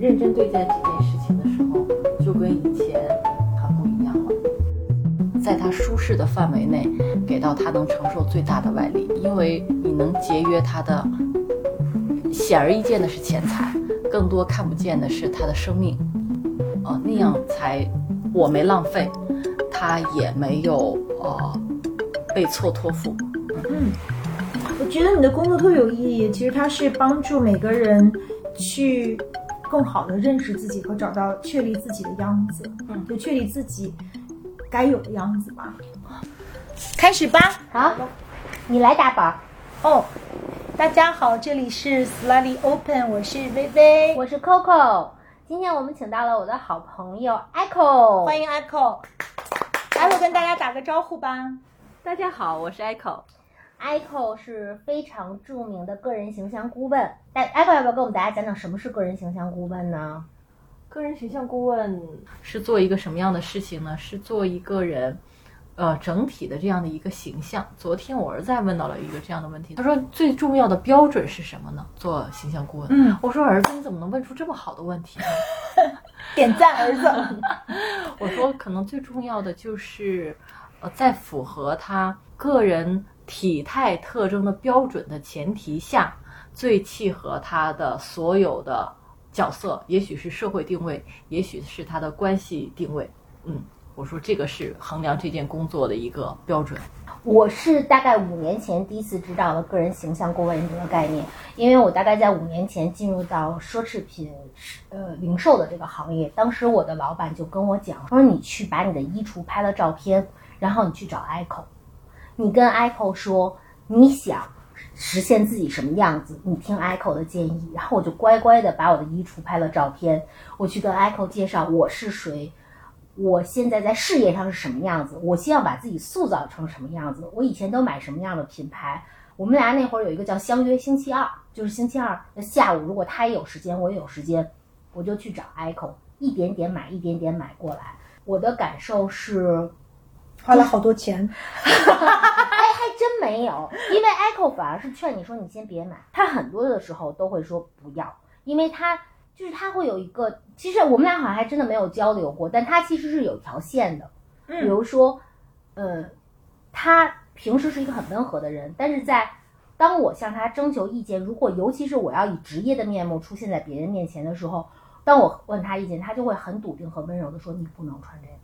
认真对待这件事情的时候，就跟以前很不一样了。在他舒适的范围内，给到他能承受最大的外力，因为你能节约他的，显而易见的是钱财，更多看不见的是他的生命。呃，那样才我没浪费，他也没有呃被错托付。嗯，我觉得你的工作特别有意义。其实它是帮助每个人去更好的认识自己和找到确立自己的样子，嗯就确立自己该有的样子吧。开始吧。好，你来打板儿。哦，大家好，这里是 Slightly Open，我是薇薇，我是 Coco，今天我们请到了我的好朋友 Echo，欢迎 Echo。Echo 跟大家打个招呼吧。大家好，我是 Echo。Echo 是非常著名的个人形象顾问。但 Echo 要不要跟我们大家讲讲什么是个人形象顾问呢？个人形象顾问是做一个什么样的事情呢？是做一个人，呃，整体的这样的一个形象。昨天我儿子还问到了一个这样的问题，他说最重要的标准是什么呢？做形象顾问。嗯，我说儿子，你怎么能问出这么好的问题呢？点赞儿子。我说可能最重要的就是，呃，在符合他个人体态特征的标准的前提下，最契合他的所有的角色，也许是社会定位，也许是他的关系定位。嗯，我说这个是衡量这件工作的一个标准。我是大概五年前第一次知道了个人形象顾问这个概念，因为我大概在五年前进入到奢侈品呃零售的这个行业，当时我的老板就跟我讲，说你去把你的衣橱拍了照片，然后你去找 Echo，你跟 Echo 说你想实现自己什么样子，你听 Echo 的建议，然后我就乖乖的把我的衣橱拍了照片，我去跟 Echo 介绍我是谁。我现在在事业上是什么样子？我希望把自己塑造成什么样子？我以前都买什么样的品牌？我们俩那会儿有一个叫相约星期二，就是星期二的下午，如果他也有时间，我也有时间，我就去找 Echo，一点点买，一点点买过来。我的感受是，花了好多钱。哎，还真没有，因为 Echo 反而是劝你说你先别买，他很多的时候都会说不要，因为他就是他会有一个，其实我们俩好像还真的没有交流过，但他其实是有一条线的，比嗯如说，呃，他平时是一个很温和的人，但是在当我向他征求意见，如果尤其是我要以职业的面目出现在别人面前的时候，当我问他意见，他就会很笃定和温柔的说：“你不能穿这个。”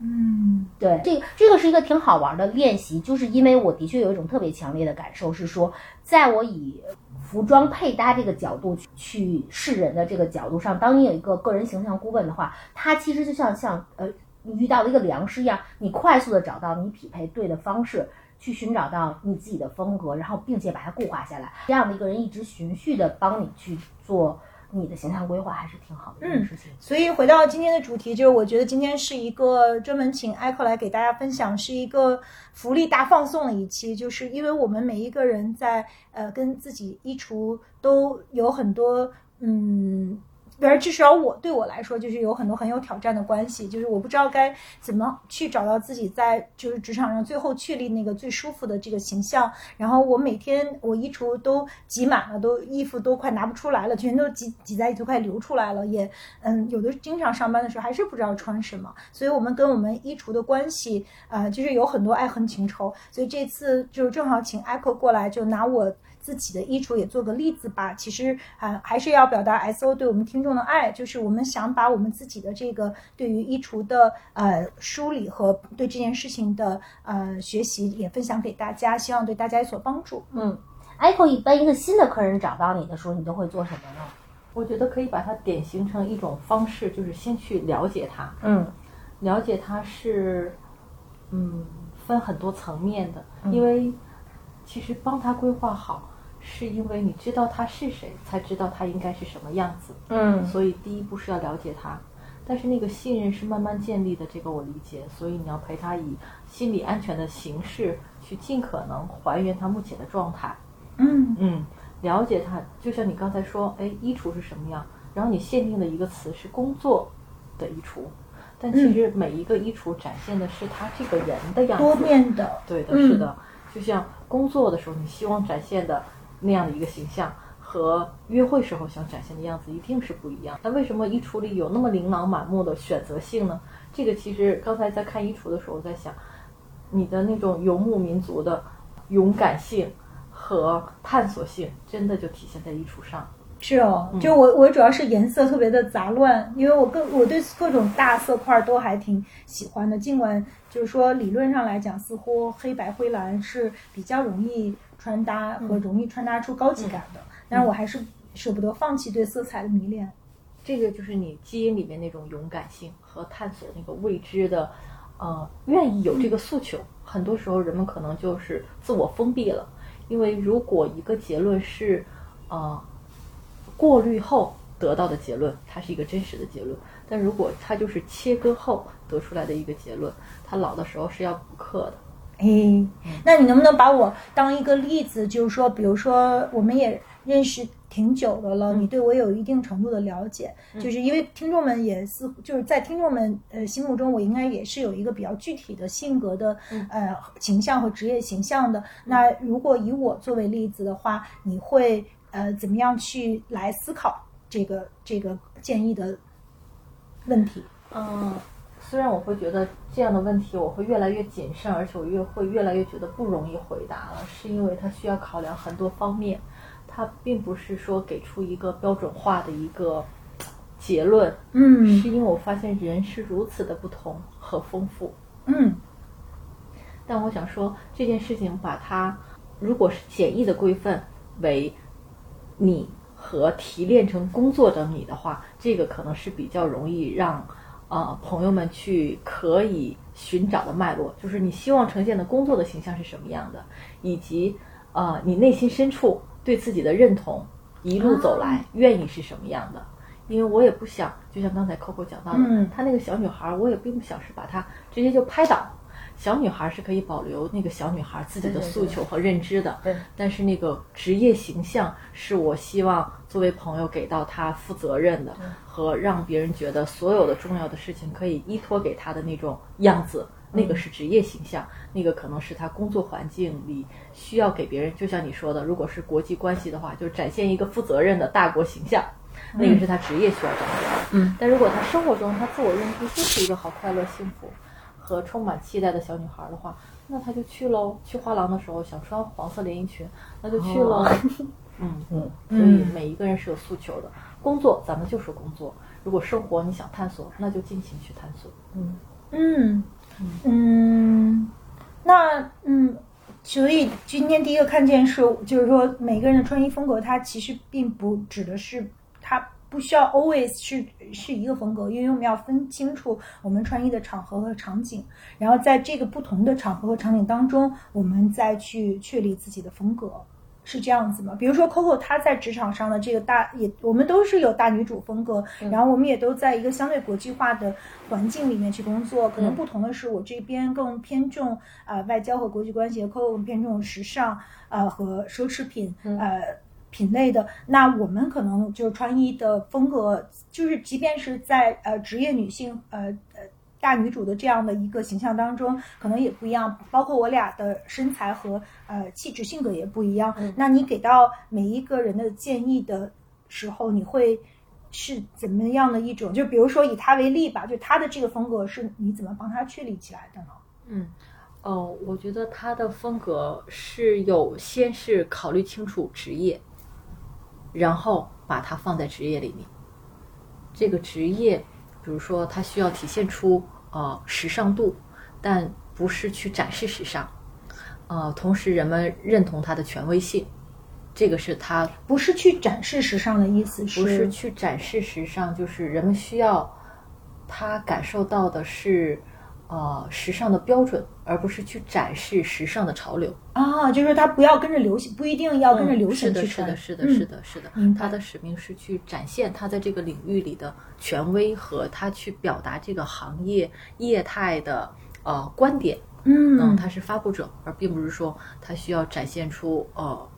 嗯对，这个这个是一个挺好玩的练习，就是因为我的确有一种特别强烈的感受，是说，在我以服装配搭这个角度去去示人的这个角度上，当你有一个个人形象顾问的话，他其实就像像呃，你遇到了一个良师一样，你快速的找到你匹配对的方式。去寻找到你自己的风格，然后并且把它固化下来，这样的一个人一直循序的帮你去做你的形象规划，还是挺好的一件事情。所以回到今天的主题，就是我觉得今天是一个专门请 Echo 来给大家分享，是一个福利大放送的一期，就是因为我们每一个人在呃跟自己衣橱都有很多嗯。而至少我对我来说，就是有很多很有挑战的关系，就是我不知道该怎么去找到自己在就是职场上最后确立那个最舒服的这个形象。然后我每天我衣橱都挤满了，都衣服都快拿不出来了，全都挤挤在都快流出来了，也嗯，有的经常上班的时候还是不知道穿什么，所以我们跟我们衣橱的关系啊、就是有很多爱恨情仇。所以这次就正好请 Echo 过来，就拿我。自己的衣橱也做个例子吧。其实啊、呃，还是要表达 S O 对我们听众的爱，就是我们想把我们自己的这个对于衣橱的呃梳理和对这件事情的呃学习也分享给大家，希望对大家有所帮助。嗯，Echo 一般一个新的客人找到你的时候，你都会做什么呢？我觉得可以把它典型成一种方式，就是先去了解他，嗯，了解他是，嗯，分很多层面的，嗯因为其实帮他规划好。是因为你知道他是谁，才知道他应该是什么样子。嗯，所以第一步是要了解他，但是那个信任是慢慢建立的，这个我理解。所以你要陪他以心理安全的形式去尽可能还原他目前的状态。嗯嗯，了解他，就像你刚才说，哎，衣橱是什么样？然后你限定的一个词是工作的衣橱，但其实每一个衣橱展现的是他这个人的样子，多面的。对的，是的。就像工作的时候，你希望展现的。那样的一个形象和约会时候想展现的样子一定是不一样。那为什么衣橱里有那么琳琅满目的选择性呢？这个其实刚才在看衣橱的时候，我在想，你的那种游牧民族的勇敢性和探索性，真的就体现在衣橱上。是哦，就我我主要是颜色特别的杂乱，因为我各我对各种大色块都还挺喜欢的。尽管就是说理论上来讲，似乎黑白灰蓝是比较容易穿搭和容易穿搭出高级感的，但是我还是舍不得放弃对色彩的迷恋。这个就是你基因里面那种勇敢性和探索那个未知的，呃，愿意有这个诉求。很多时候人们可能就是自我封闭了，因为如果一个结论是，呃。过滤后得到的结论，它是一个真实的结论。但如果它就是切割后得出来的一个结论，它老的时候是要补课的。哎，那你能不能把我当一个例子？就是说，比如说，我们也认识挺久的了，你对我有一定程度的了解，就是因为听众们也似乎就是在听众们呃心目中，我应该也是有一个比较具体的性格的呃形象和职业形象的。那如果以我作为例子的话，你会？呃，怎么样去来思考这个这个建议的问题？嗯，虽然我会觉得这样的问题我会越来越谨慎，而且我越会越来越觉得不容易回答了，是因为它需要考量很多方面，它并不是说给出一个标准化的一个结论。嗯，是因为我发现人是如此的不同和丰富。嗯，但我想说这件事情，把它如果是简易的规范为。你和提炼成工作的你的话，这个可能是比较容易让，呃，朋友们去可以寻找的脉络，就是你希望呈现的工作的形象是什么样的，以及呃，你内心深处对自己的认同一路走来愿意是什么样的。因为我也不想，就像刚才 Coco 讲到的，她那个小女孩，我也并不想是把她直接就拍倒。小女孩是可以保留那个小女孩自己的诉求和认知的，对。但是那个职业形象是我希望作为朋友给到她负责任的，和让别人觉得所有的重要的事情可以依托给她的那种样子，那个是职业形象，那个可能是她工作环境里需要给别人。就像你说的，如果是国际关系的话，就展现一个负责任的大国形象，那个是他职业需要展现的。嗯。但如果他生活中他自我认知就是一个好快乐幸福。和充满期待的小女孩的话，那她就去喽。去画廊的时候想穿黄色连衣裙，那就去喽。嗯嗯，所以每一个人是有诉求的。工作咱们就是工作，如果生活你想探索，那就尽情去探索。嗯嗯嗯，那嗯，所以今天第一个看见是，就是说每个人的穿衣风格，它其实并不指的是他。不需要 always 是是一个风格，因为我们要分清楚我们穿衣的场合和场景，然后在这个不同的场合和场景当中，我们再去确立自己的风格，是这样子吗？比如说 Coco 她在职场上的这个大也，我们都是有大女主风格，然后我们也都在一个相对国际化的环境里面去工作，可能不同的是我这边更偏重啊外交和国际关系，Coco 更偏重时尚啊和奢侈品呃。品类的，那我们可能就是穿衣的风格，就是即便是在呃职业女性呃呃大女主的这样的一个形象当中，可能也不一样。包括我俩的身材和呃气质性格也不一样。那你给到每一个人的建议的时候，你会是怎么样的一种？就比如说以他为例吧，就他的这个风格是你怎么帮他确立起来的呢？嗯，哦，我觉得他的风格是有先是考虑清楚职业。然后把它放在职业里面，这个职业，比如说它需要体现出呃时尚度，但不是去展示时尚，呃，同时人们认同它的权威性，这个是它不是去展示时尚的意思，不是去展示时尚，就是人们需要他感受到的是。呃，时尚的标准，而不是去展示时尚的潮流啊，就是他不要跟着流行，不一定要跟着流行去穿。是的，是的，是的，是的，是的。他的使命是去展现他在这个领域里的权威和他去表达这个行业业态的呃观点。嗯，他是发布者，而并不是说他需要展现出呃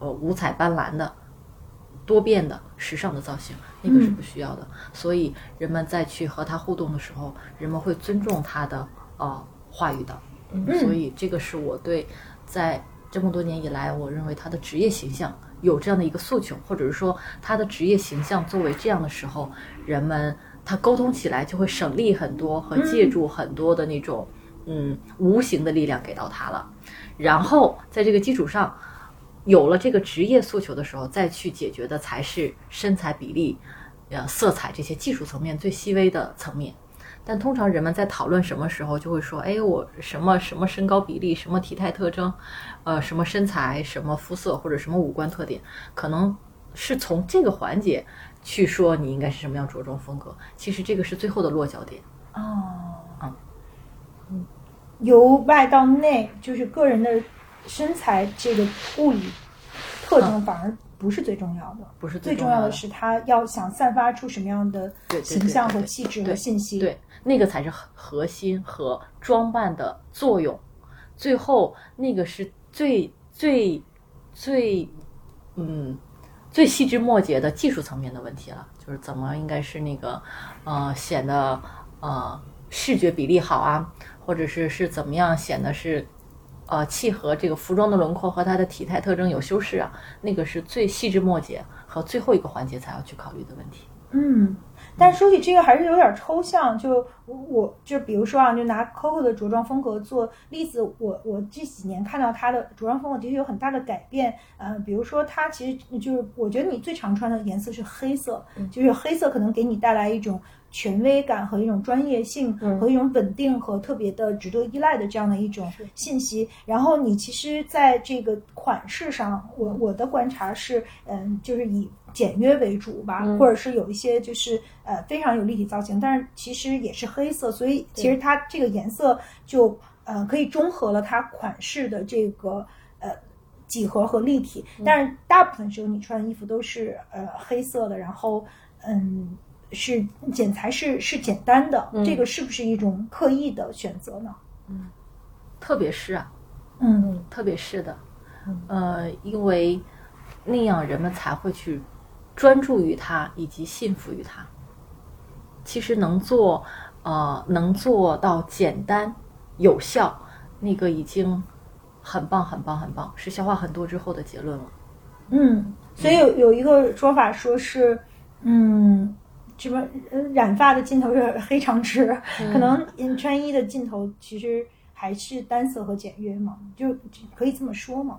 呃五彩斑斓的。多变的时尚的造型，那个是不需要的。所以人们在去和他互动的时候，人们会尊重他的呃话语的。所以这个是我对在这么多年以来，我认为他的职业形象有这样的一个诉求，或者是说他的职业形象作为这样的时候，人们他沟通起来就会省力很多，和借助很多的那种嗯无形的力量给到他了。然后在这个基础上，有了这个职业诉求的时候，再去解决的才是身材比例、呃色彩这些技术层面最细微的层面。但通常人们在讨论什么时候，就会说：“哎，我什么什么身高比例，什么体态特征，呃，什么身材，什么肤色或者什么五官特点，可能是从这个环节去说你应该是什么样着装风格。其实这个是最后的落脚点。哦，嗯嗯，由外到内，就是个人的身材这个物理特征反而不是最重要的，不是最重要的是他要想散发出什么样的形象和气质和信息。对，那个才是核核心和装扮的作用。最后那个是最最最嗯最细枝末节的技术层面的问题了，就是怎么应该是那个呃显得呃视觉比例好啊，或者是是怎么样显得是。呃，契合这个服装的轮廓和它的体态特征有修饰啊，那个是最细枝末节和最后一个环节才要去考虑的问题。嗯，但说起这个还是有点抽象。就我就比如说啊，就拿 Coco 的着装风格做例子，我我这几年看到她的着装风格的确有很大的改变。呃，比如说她其实就是我觉得你最常穿的颜色是黑色，就是黑色可能给你带来一种。权威感和一种专业性和一种稳定和特别的值得依赖的这样的一种信息。然后你其实在这个款式上，我我的观察是，嗯，就是以简约为主吧，或者是有一些就是呃非常有立体造型，但是其实也是黑色，所以其实它这个颜色就呃可以中和了它款式的这个呃几何和立体。但是大部分时候你穿的衣服都是呃黑色的，然后嗯。是剪裁是是简单的，这个是不是一种刻意的选择呢？嗯，特别是啊，嗯，特别是的，呃，因为那样人们才会去专注于它以及信服于它。其实能做呃能做到简单有效，那个已经很棒很棒很棒，是消化很多之后的结论了。嗯，所以有有一个说法说是，嗯。什么染发的尽头是黑长直，可能穿衣的尽头其实还是单色和简约嘛，就可以这么说嘛。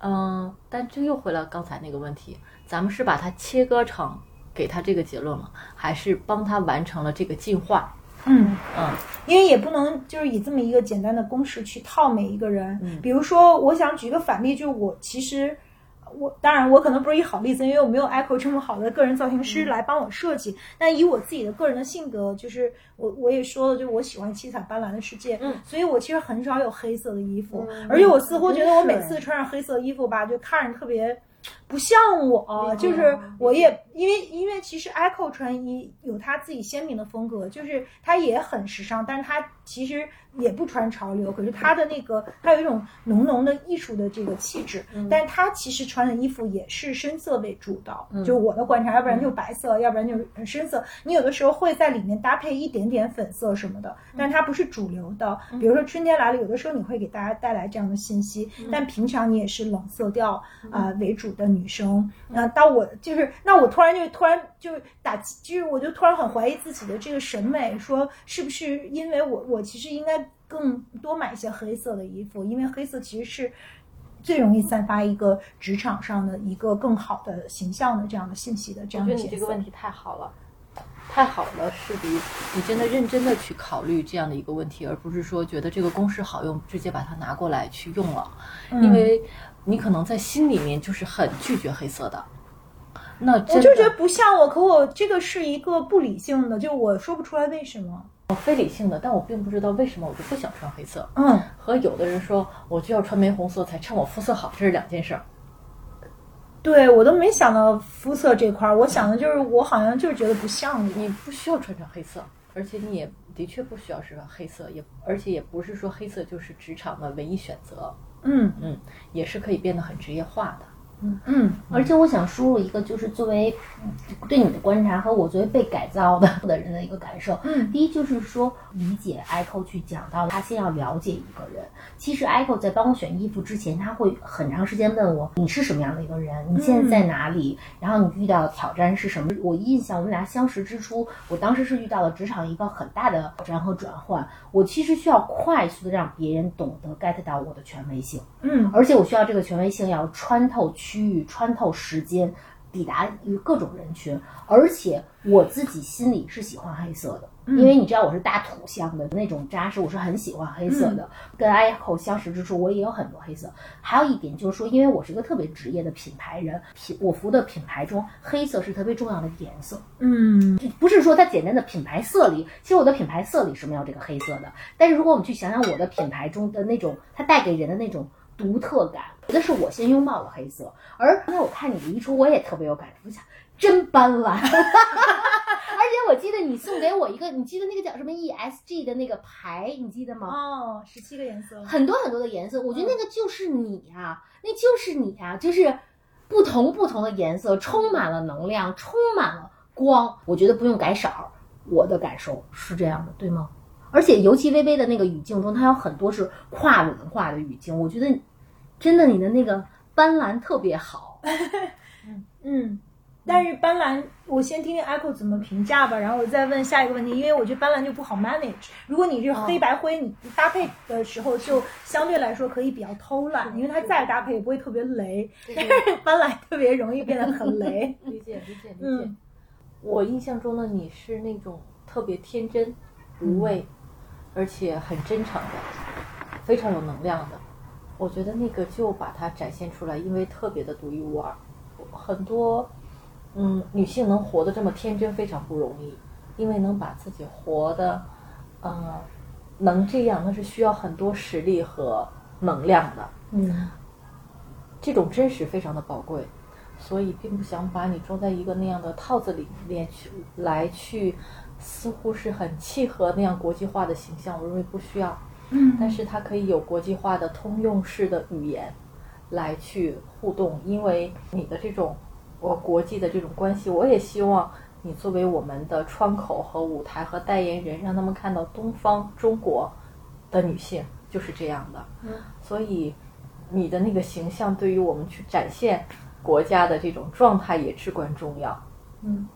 嗯，但这又回到刚才那个问题，咱们是把它切割成给他这个结论了，还是帮他完成了这个进化？嗯嗯，因为也不能就是以这么一个简单的公式去套每一个人。比如说，我想举个反例，就是我其实。我当然，我可能不是一好例子，因为我没有 Echo 这么好的个人造型师来帮我设计。但以我自己的个人的性格，就是我我也说了，就我喜欢七彩斑斓的世界，嗯，所以我其实很少有黑色的衣服，而且我似乎觉得我每次穿上黑色衣服吧，就看着特别不像我，就是我也因为因为其实 Echo 穿衣有他自己鲜明的风格，就是他也很时尚，但是他其实。也不穿潮流，可是他的那个，他有一种浓浓的艺术的这个气质，但是他其实穿的衣服也是深色为主导，就我的观察，要不然就白色，要不然就是深色。你有的时候会在里面搭配一点点粉色什么的，但它不是主流的。比如说春天来了，有的时候你会给大家带来这样的信息，但平常你也是冷色调啊为主的女生。那到我就是，那我突然就突然就打，就是我就突然很怀疑自己的这个审美，说是不是因为我我其实应该。更多买一些黑色的衣服，因为黑色其实是最容易散发一个职场上的一个更好的形象的这样的信息的。这样的。我觉得你这个问题太好了，太好了，是比你真的认真的去考虑这样的一个问题，而不是说觉得这个公式好用，直接把它拿过来去用了。因为你可能在心里面就是很拒绝黑色的。那我就觉得不像我，可我这个是一个不理性的，就我说不出来为什么。非理性的，但我并不知道为什么我就不想穿黑色。嗯，和有的人说我就要穿玫红色才衬我肤色好，这是两件事儿。对我都没想到肤色这块儿，我想的就是我好像就是觉得不像你，你不需要穿成黑色，而且你也的确不需要是黑色，也而且也不是说黑色就是职场的唯一选择。嗯嗯，也是可以变得很职业化的。嗯，而且我想输入一个，就是作为嗯对你的观察和我作为被改造的 的人的一个感受。嗯第一就是说，理解 Echo 去讲到他先要了解一个人。其实 Echo 在帮我选衣服之前，他会很长时间问我你是什么样的一个人，你现在在哪里，然后你遇到的挑战是什么。我印象我们俩相识之初，我当时是遇到了职场一个很大的挑战和转换，我其实需要快速的让别人懂得 get 到我的权威性。嗯而且我需要这个权威性要穿透区域、穿透时间，抵达于各种人群。而且我自己心里是喜欢黑色的，因为你知道我是大土象的那种扎实，我是很喜欢黑色的。跟 Echo 相识之处，我也有很多黑色。还有一点就是说，因为我是一个特别职业的品牌人，品我服的品牌中黑色是特别重要的颜色。嗯不是说它简单的品牌色里，其实我的品牌色里是没有这个黑色的。但是如果我们去想想我的品牌中的那种，它带给人的那种独特感，我觉得是我先拥抱了黑色。而刚才我看你的衣橱，我也特别有感触，我想真斑斓。而且我记得你送给我一个，你记得那个叫什么 ESG 的那个牌，你记得吗？哦，十七个颜色，很多很多的颜色，我觉得那个就是你呀、那就是你啊、就是不同不同的颜色，充满了能量，充满了光。我觉得不用改色儿，我的感受是这样的，对吗？而且尤其微微的那个语境中，它有很多是跨文化的语境，我觉得真的你的那个斑斓特别好。嗯。但是斑斓，我先听听 Echo 怎么评价吧，然后我再问下一个问题，因为我觉得斑斓就不好 manage。如果你是黑白灰，你搭配的时候就相对来说可以比较偷懒，因为它再搭配也不会特别雷。但是 斑斓特别容易变得很雷。理解理解理解。嗯我印象中的你是那种特别天真、无畏，而且很真诚的，非常有能量的。我觉得那个就把它展现出来，因为特别的独一无二。很多嗯女性能活得这么天真非常不容易，因为能把自己活的呃能这样，那是需要很多实力和能量的。嗯这种真实非常的宝贵，所以并不想把你装在一个那样的套子里面去来去，似乎是很契合那样国际化的形象。我认为不需要，嗯但是它可以有国际化的通用式的语言来去互动，因为你的这种我国际的这种关系，我也希望你作为我们的窗口和舞台和代言人，让他们看到东方中国的女性就是这样的。嗯，所以你的那个形象对于我们去展现国家的这种状态也至关重要。嗯，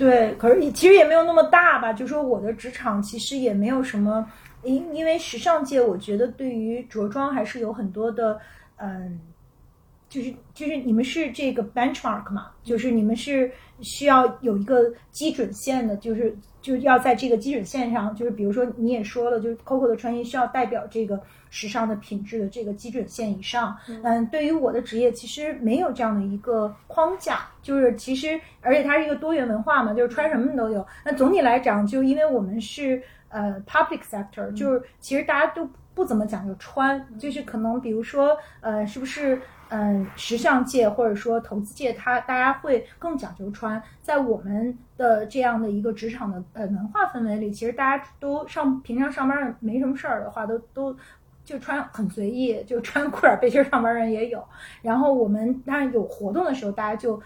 对，可是其实也没有那么大吧。就说我的职场其实也没有什么，因因为时尚界，我觉得对于着装还是有很多的，嗯，就是就是你们是这个 benchmark 嘛，就是你们是需要有一个基准线的，就是就要在这个基准线上，就是比如说你也说了，就是 Coco 的穿衣需要代表这个时尚的品质的这个基准线以上。嗯，对于我的职业其实没有这样的一个框架，就是其实而且它是一个多元文化嘛，就是穿什么都有。那总体来讲，就因为我们是呃 public sector，就是其实大家都不怎么讲究穿，就是可能比如说呃是不是嗯、时尚界或者说投资界，它大家会更讲究穿。在我们的这样的一个职场的呃文化氛围里，其实大家都上平常上班没什么事儿的话，都都。就穿很随意，就穿裤衩背心上班人也有。然后我们当然有活动的时候，大家就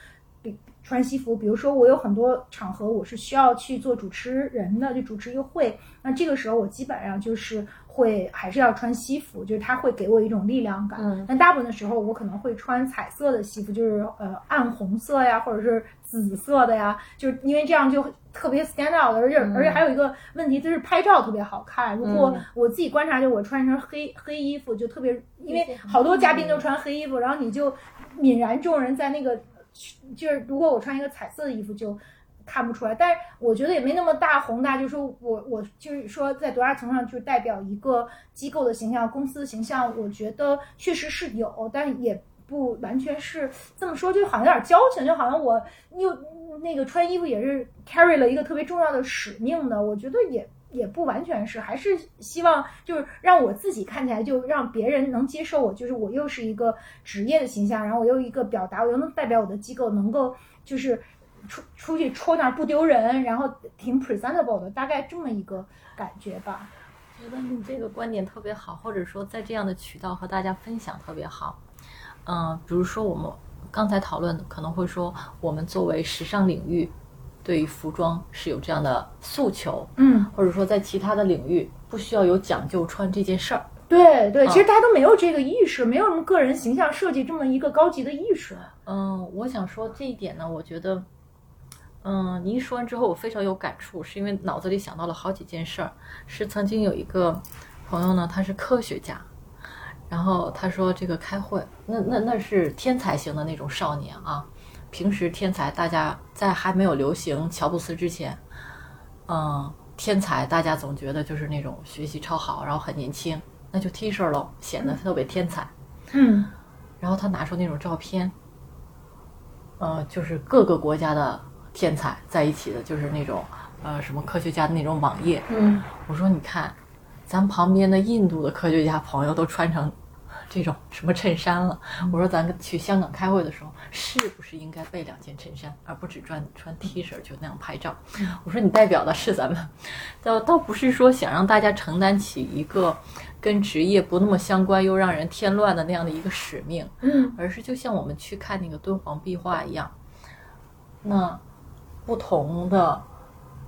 穿西服。比如说我有很多场合我是需要去做主持人的，就主持一个会。那这个时候我基本上就是会还是要穿西服，就是它会给我一种力量感。嗯但大部分的时候我可能会穿彩色的西服，就是呃暗红色呀，或者是紫色的呀，就是因为这样就特别 stand out，而且、而且还有一个问题就是拍照特别好看。如果嗯我自己观察，就我穿一身黑黑衣服就特别，因为好多嘉宾都穿黑衣服，然后你就泯然众人，在那个就是如果我穿一个彩色的衣服就。看不出来，但是我觉得也没那么大宏大，就是说我我就是说在多大层上就代表一个机构的形象、公司的形象，我觉得确实是有，但也不完全是这么说，就好像有点矫情，就好像我又那个穿衣服也是 carry 了一个特别重要的使命的，我觉得也。也不完全是，还是希望就是让我自己看起来就让别人能接受我，就是我又是一个职业的形象，然后我又一个表达，我又能代表我的机构，能够就是出出去戳那儿不丢人，然后挺 presentable 的，大概这么一个感觉吧。觉得你这个观点特别好，或者说在这样的渠道和大家分享特别好。嗯、比如说我们刚才讨论的，可能会说我们作为时尚领域，对于服装是有这样的诉求，嗯，或者说在其他的领域不需要有讲究穿这件事儿。对对，啊其实大家都没有这个意识，没有什么个人形象设计这么一个高级的意识。嗯，我想说这一点呢，我觉得，嗯，您一说完之后，我非常有感触，是因为脑子里想到了好几件事儿。是曾经有一个朋友呢，他是科学家，然后他说这个开会，那那那是天才型的那种少年啊。平时天才，大家在还没有流行乔布斯之前，嗯，天才大家总觉得就是那种学习超好，然后很年轻，那就 T 恤喽，显得特别天才。嗯然后他拿出那种照片，呃，就是各个国家的天才在一起的，就是那种呃什么科学家的那种网页。嗯我说你看，咱旁边的印度的科学家朋友都穿成这种什么衬衫了。我说咱去香港开会的时候，是不是应该备两件衬衫，而不只穿穿 T 恤就那样拍照？我说你代表的是咱们，倒倒不是说想让大家承担起一个跟职业不那么相关又让人添乱的那样的一个使命，嗯而是就像我们去看那个敦煌壁画一样，那不同的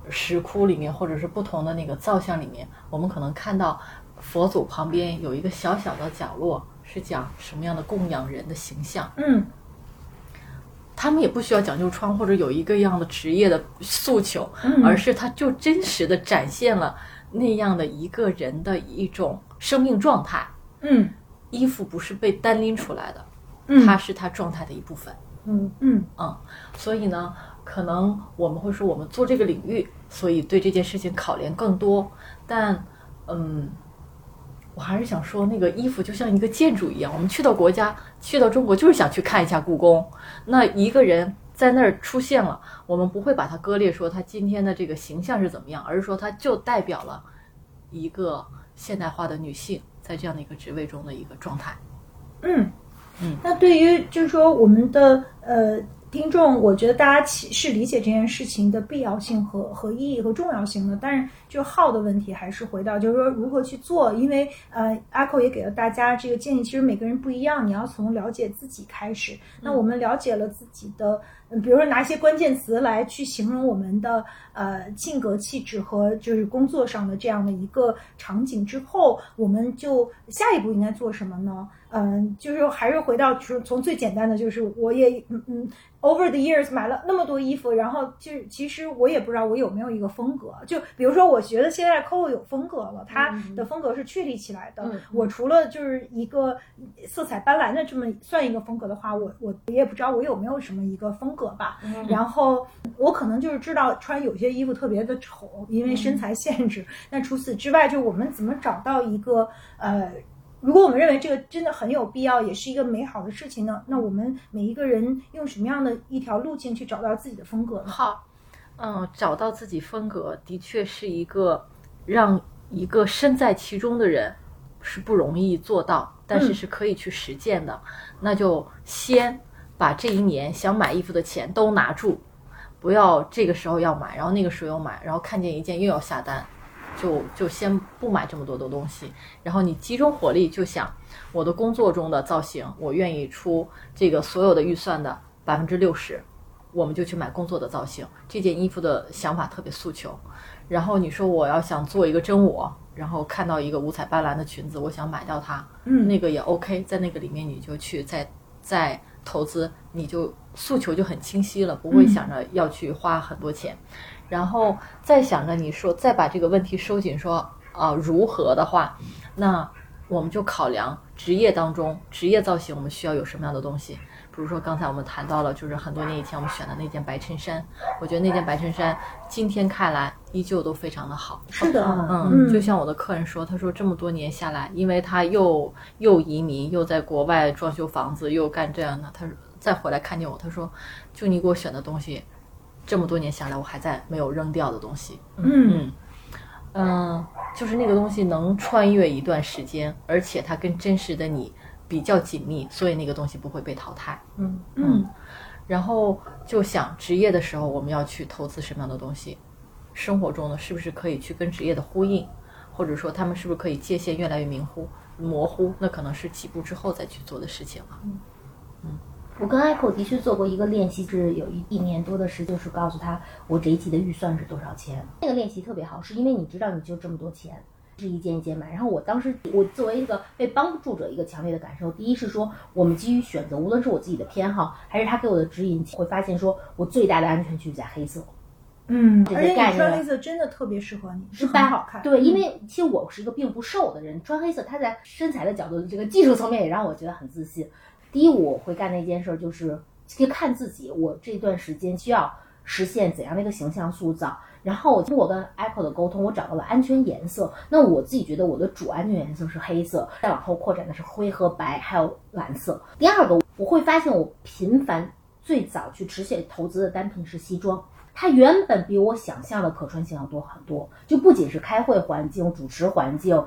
石窟里面，或者是不同的那个造像里面，我们可能看到佛祖旁边有一个小小的角落，是讲什么样的供养人的形象。嗯他们也不需要讲究穿或者有一个样的职业的诉求，嗯而是他就真实的展现了那样的一个人的一种生命状态。嗯衣服不是被单拎出来的，嗯它是他状态的一部分。嗯嗯嗯，所以呢，可能我们会说我们做这个领域，所以对这件事情考量更多。但，嗯，我还是想说，那个衣服就像一个建筑一样，我们去到国家，去到中国，就是想去看一下故宫。那一个人在那儿出现了，我们不会把它割裂，说他今天的这个形象是怎么样，而是说他就代表了一个现代化的女性在这样的一个职位中的一个状态。嗯嗯那对于就是说我们的呃听众，我觉得大家其是理解这件事情的必要性和和意义和重要性的，但是就号的问题还是回到就是说如何去做，因为呃阿寇也给了大家这个建议，其实每个人不一样，你要从了解自己开始。那我们了解了自己的，嗯比如说拿一些关键词来去形容我们的呃性格气质和就是工作上的这样的一个场景之后，我们就下一步应该做什么呢？嗯，就是还是回到就是从最简单的，就是我也嗯嗯，over the years 买了那么多衣服，然后就其实我也不知道我有没有一个风格。就比如说，我觉得现在 Coco 有风格了，它的风格是确立起来的。嗯我除了就是一个色彩斑斓的这么算一个风格的话，我我也不知道我有没有什么一个风格吧。然后我可能就是知道穿有些衣服特别的丑，因为身材限制。但除此之外，就我们怎么找到一个呃。如果我们认为这个真的很有必要，也是一个美好的事情呢，那我们每一个人用什么样的一条路径去找到自己的风格呢？好，嗯，找到自己风格的确是一个让一个身在其中的人是不容易做到，但是嗯是可以去实践的。那就先把这一年想买衣服的钱都拿住，不要这个时候要买，然后那个时候又买，然后看见一件又要下单，就就先不买这么多的东西。然后你集中火力就想我的工作中的造型，我愿意出这个所有的预算的百分之六十。我们就去买工作的造型。这件衣服的想法特别诉求，然后你说我要想做一个真我，然后看到一个五彩斑斓的裙子，我想买到它，嗯那个也 OK，在那个里面你就去再再投资，你就诉求就很清晰了，不会嗯想着要去花很多钱，然后再想着你说再把这个问题收紧说啊、如何的话，那我们就考量职业当中职业造型我们需要有什么样的东西。比如说刚才我们谈到了，就是很多年以前我们选的那件白衬衫，我觉得那件白衬衫今天看来依旧都非常的好。是的，嗯，嗯就像我的客人说，他说这么多年下来，因为他又又移民，又在国外装修房子，又干这样的，他再回来看见我，他说就你给我选的东西，这么多年下来，我还在没有扔掉的东西。嗯嗯，就是那个东西能穿越一段时间，而且它跟真实的你比较紧密，所以那个东西不会被淘汰。嗯嗯然后就想职业的时候我们要去投资什么样的东西，生活中呢是不是可以去跟职业的呼应，或者说他们是不是可以界限越来越明糊模糊？那可能是几步之后再去做的事情了。我跟 Echo 的确做过一个练习，是有一一年多的时，就是告诉他我这一季的预算是多少钱。那个练习特别好，是因为你知道你就这么多钱，是一件一件买。然后我当时我作为一个被帮助者，一个强烈的感受，第一是说我们基于选择，无论是我自己的偏好，还是他给我的指引，会发现说我最大的安全区在黑色。嗯，而且你穿黑色真的特别适合你，是吧很好看。对，因为其实我是一个并不瘦的人，穿黑色，它在身材的角度，这个技术层面也让我觉得很自信。第一，我会干的一件事就是去看自己，我这段时间需要实现怎样的一个形象塑造。然后我通过跟 Apple 的沟通，我找到了安全颜色。那我自己觉得我的主安全颜色是黑色，再往后扩展的是灰和白，还有蓝色。第二个，我会发现我频繁最早去持续投资的单品是西装。它原本比我想象的可穿性要多很多，就不仅是开会环境、主持环境，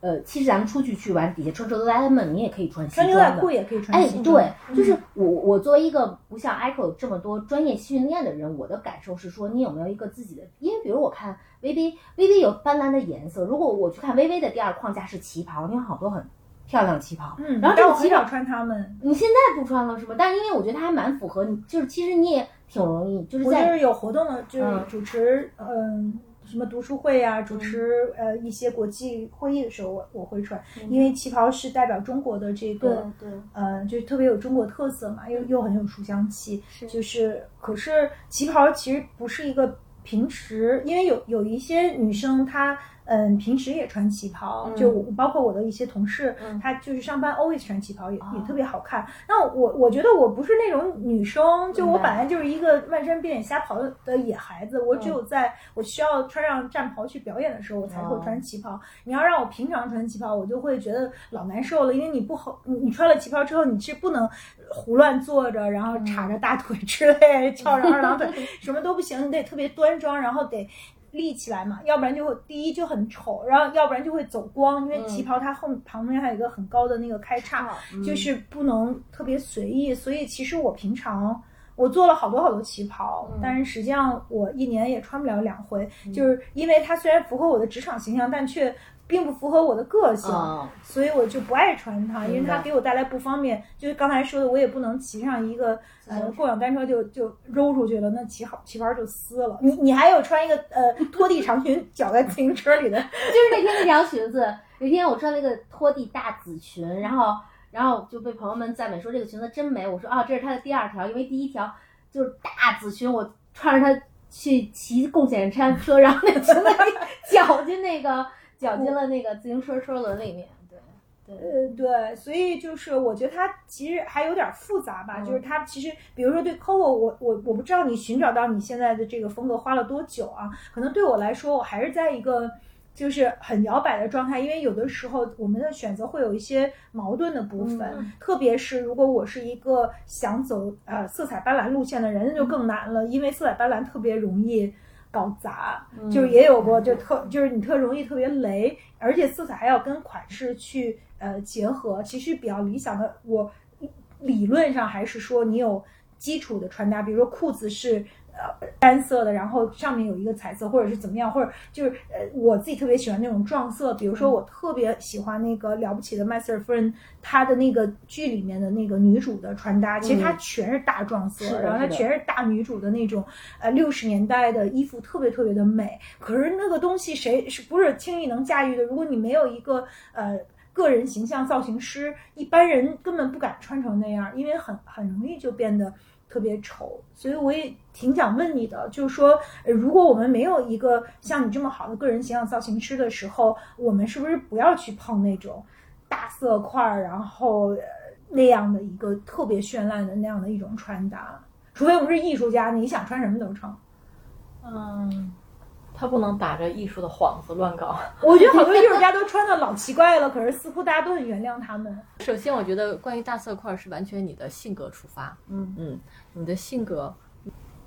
呃，其实咱们出去去玩，底下穿着 Lemon，你也可以穿西穿装的。牛仔裤也可以穿哎西，装。对，嗯就是我我作为一个不像 Echo 这么多专业训练的人，我的感受是说，你有没有一个自己的？因为比如我看微微，微微有斑斓的颜色，如果我去看微微的第二框架是旗袍，你有好多很漂亮的旗袍，嗯，然后这个旗袍但我很少穿它们。你现在不穿了是吗？但因为我觉得它还蛮符合你，就是其实你也挺容易，就是在我就是有活动的，就是嗯主持，嗯、什么读书会啊，主持嗯呃一些国际会议的时候，我我会穿，因为旗袍是代表中国的这个，对呃，就特别有中国特色嘛，又又很有书香气，是。就是，可是旗袍其实不是一个平时，因为有有一些女生她。嗯，平时也穿旗袍，嗯就我包括我的一些同事，嗯她就是上班 always 穿旗袍，也、哦也特别好看。那我我觉得我不是那种女生，就我本来就是一个漫山遍野瞎跑的野孩子，我只有在我需要穿上战袍去表演的时候，我才会穿旗袍。你要让我平常穿旗袍，我就会觉得老难受了，因为你不好，你你穿了旗袍之后，你是不能胡乱坐着，然后叉着大腿 之类，翘着二郎腿，什么都不行，你得特别端庄，然后得。立起来嘛，要不然就会第一就很丑，然后要不然就会走光，因为旗袍它后旁边还有一个很高的那个开叉，嗯。就是不能特别随意。所以其实我平常我做了好多好多旗袍，嗯。但是实际上我一年也穿不了两回，就是因为它虽然符合我的职场形象，但却并不符合我的个性。哦所以我就不爱穿它，因为它给我带来不方便。就是刚才说的，我也不能骑上一个呃共享单车就就揉出去了，那旗袍旗袍就撕了。你你还有穿一个呃 拖地长裙绞在自行车里的，就是那天那条裙子，有一天我穿了一个拖地大紫裙，然后然后就被朋友们赞美说这个裙子真美。我说啊，这是它的第二条，因为第一条就是大紫裙，我穿着它去骑共享单车，然后那裙子绞进那个绞进了那个自行车车轮里面。对对，呃，对，所以就是我觉得它其实还有点复杂吧，嗯就是它其实，比如说对 Coco，我我我不知道你寻找到你现在的这个风格花了多久啊？可能对我来说，我还是在一个就是很摇摆的状态，因为有的时候我们的选择会有一些矛盾的部分，嗯特别是如果我是一个想走呃色彩斑斓路线的人，那就更难了，因为色彩斑斓特别容易。搞砸，就是也有过，就特就是你特容易特别雷，而且色彩还要跟款式去呃结合。其实比较理想的，我理论上还是说你有基础的穿搭，比如说裤子是呃单色的，然后上面有一个彩色，或者是怎么样，或者就是呃我自己特别喜欢那种撞色，比如说我特别喜欢那个了不起的麦瑟尔夫人，她的那个剧里面的那个女主的穿搭，其实她全是大撞色，然后她全是大女主的那种呃六十年代的衣服，特别特别的美。可是那个东西谁是不是轻易能驾驭的？如果你没有一个呃。个人形象造型师，一般人根本不敢穿成那样，因为很很容易就变得特别丑。所以我也挺想问你的，就是说，如果我们没有一个像你这么好的个人形象造型师的时候，我们是不是不要去碰那种大色块儿，然后、那样的一个特别绚烂的那样的一种穿搭？除非我们是艺术家，你想穿什么都成。嗯，他不能打着艺术的幌子乱搞。我觉得好多艺术家都穿的老奇怪了，可是似乎大家都很原谅他们。首先，我觉得关于大色块是完全你的性格出发，嗯嗯，你的性格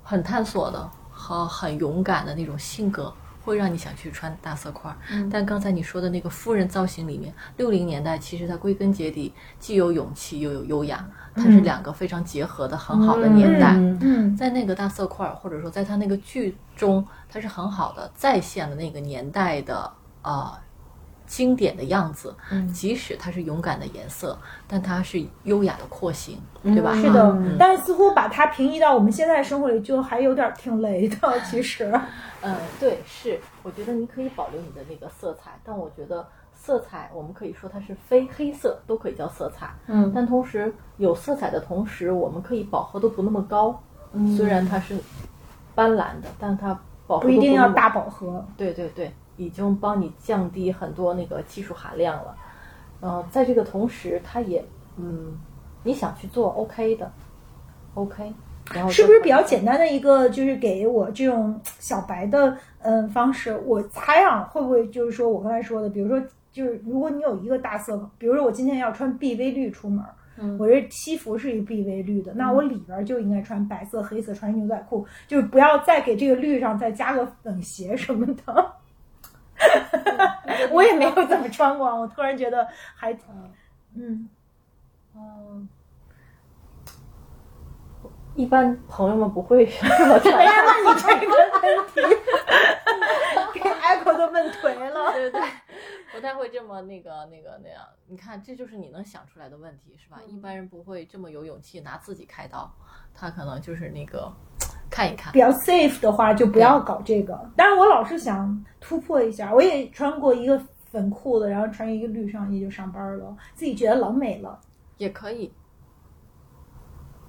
很探索的和很勇敢的那种性格，会让你想去穿大色块。嗯但刚才你说的那个夫人造型里面，六零年代其实它归根结底既有勇气又有优雅，它是两个非常结合的很好的年代。嗯嗯在那个大色块儿，或者说在它那个剧中，它是很好的再现了那个年代的呃经典的样子，嗯即使它是勇敢的颜色，但它是优雅的廓形，对吧？嗯是的，嗯但是似乎把它平移到我们现在生活里，就还有点挺雷的。其实，嗯，对，是，我觉得你可以保留你的那个色彩，但我觉得色彩我们可以说它是非黑色，都可以叫色彩。嗯但同时有色彩的同时，我们可以饱和度不那么高。嗯虽然它是斑斓的，但它饱和度不一定要大饱和。对对对，已经帮你降低很多那个技术含量了。呃，在这个同时，它也嗯，你想去做 OK 的，OK，然后是不是比较简单的一个，就是给我这种小白的嗯方式？我猜啊，会不会就是说我刚才说的，比如说，就是如果你有一个大色，比如说我今天要穿 BV 绿出门，嗯我这西服是一 BV 绿的，那我里边就应该穿白色、黑色，穿牛仔裤，就是不要再给这个绿上再加个粉鞋什么的。我也没有怎么穿过，我突然觉得还挺，嗯，嗯，一般朋友们不会 这么穿没。人问你这个问题，给 Echo 都问颓了。对对对，不太会这么那个那个那样。你看，这就是你能想出来的问题，是吧？一般人不会这么有勇气拿自己开刀，他可能就是那个看一看比。较 safe 的话，就不要搞这个。但是我老是想突破一下，我也穿过一个粉裤子，然后穿一个绿上衣就上班了，自己觉得老美了。也可以，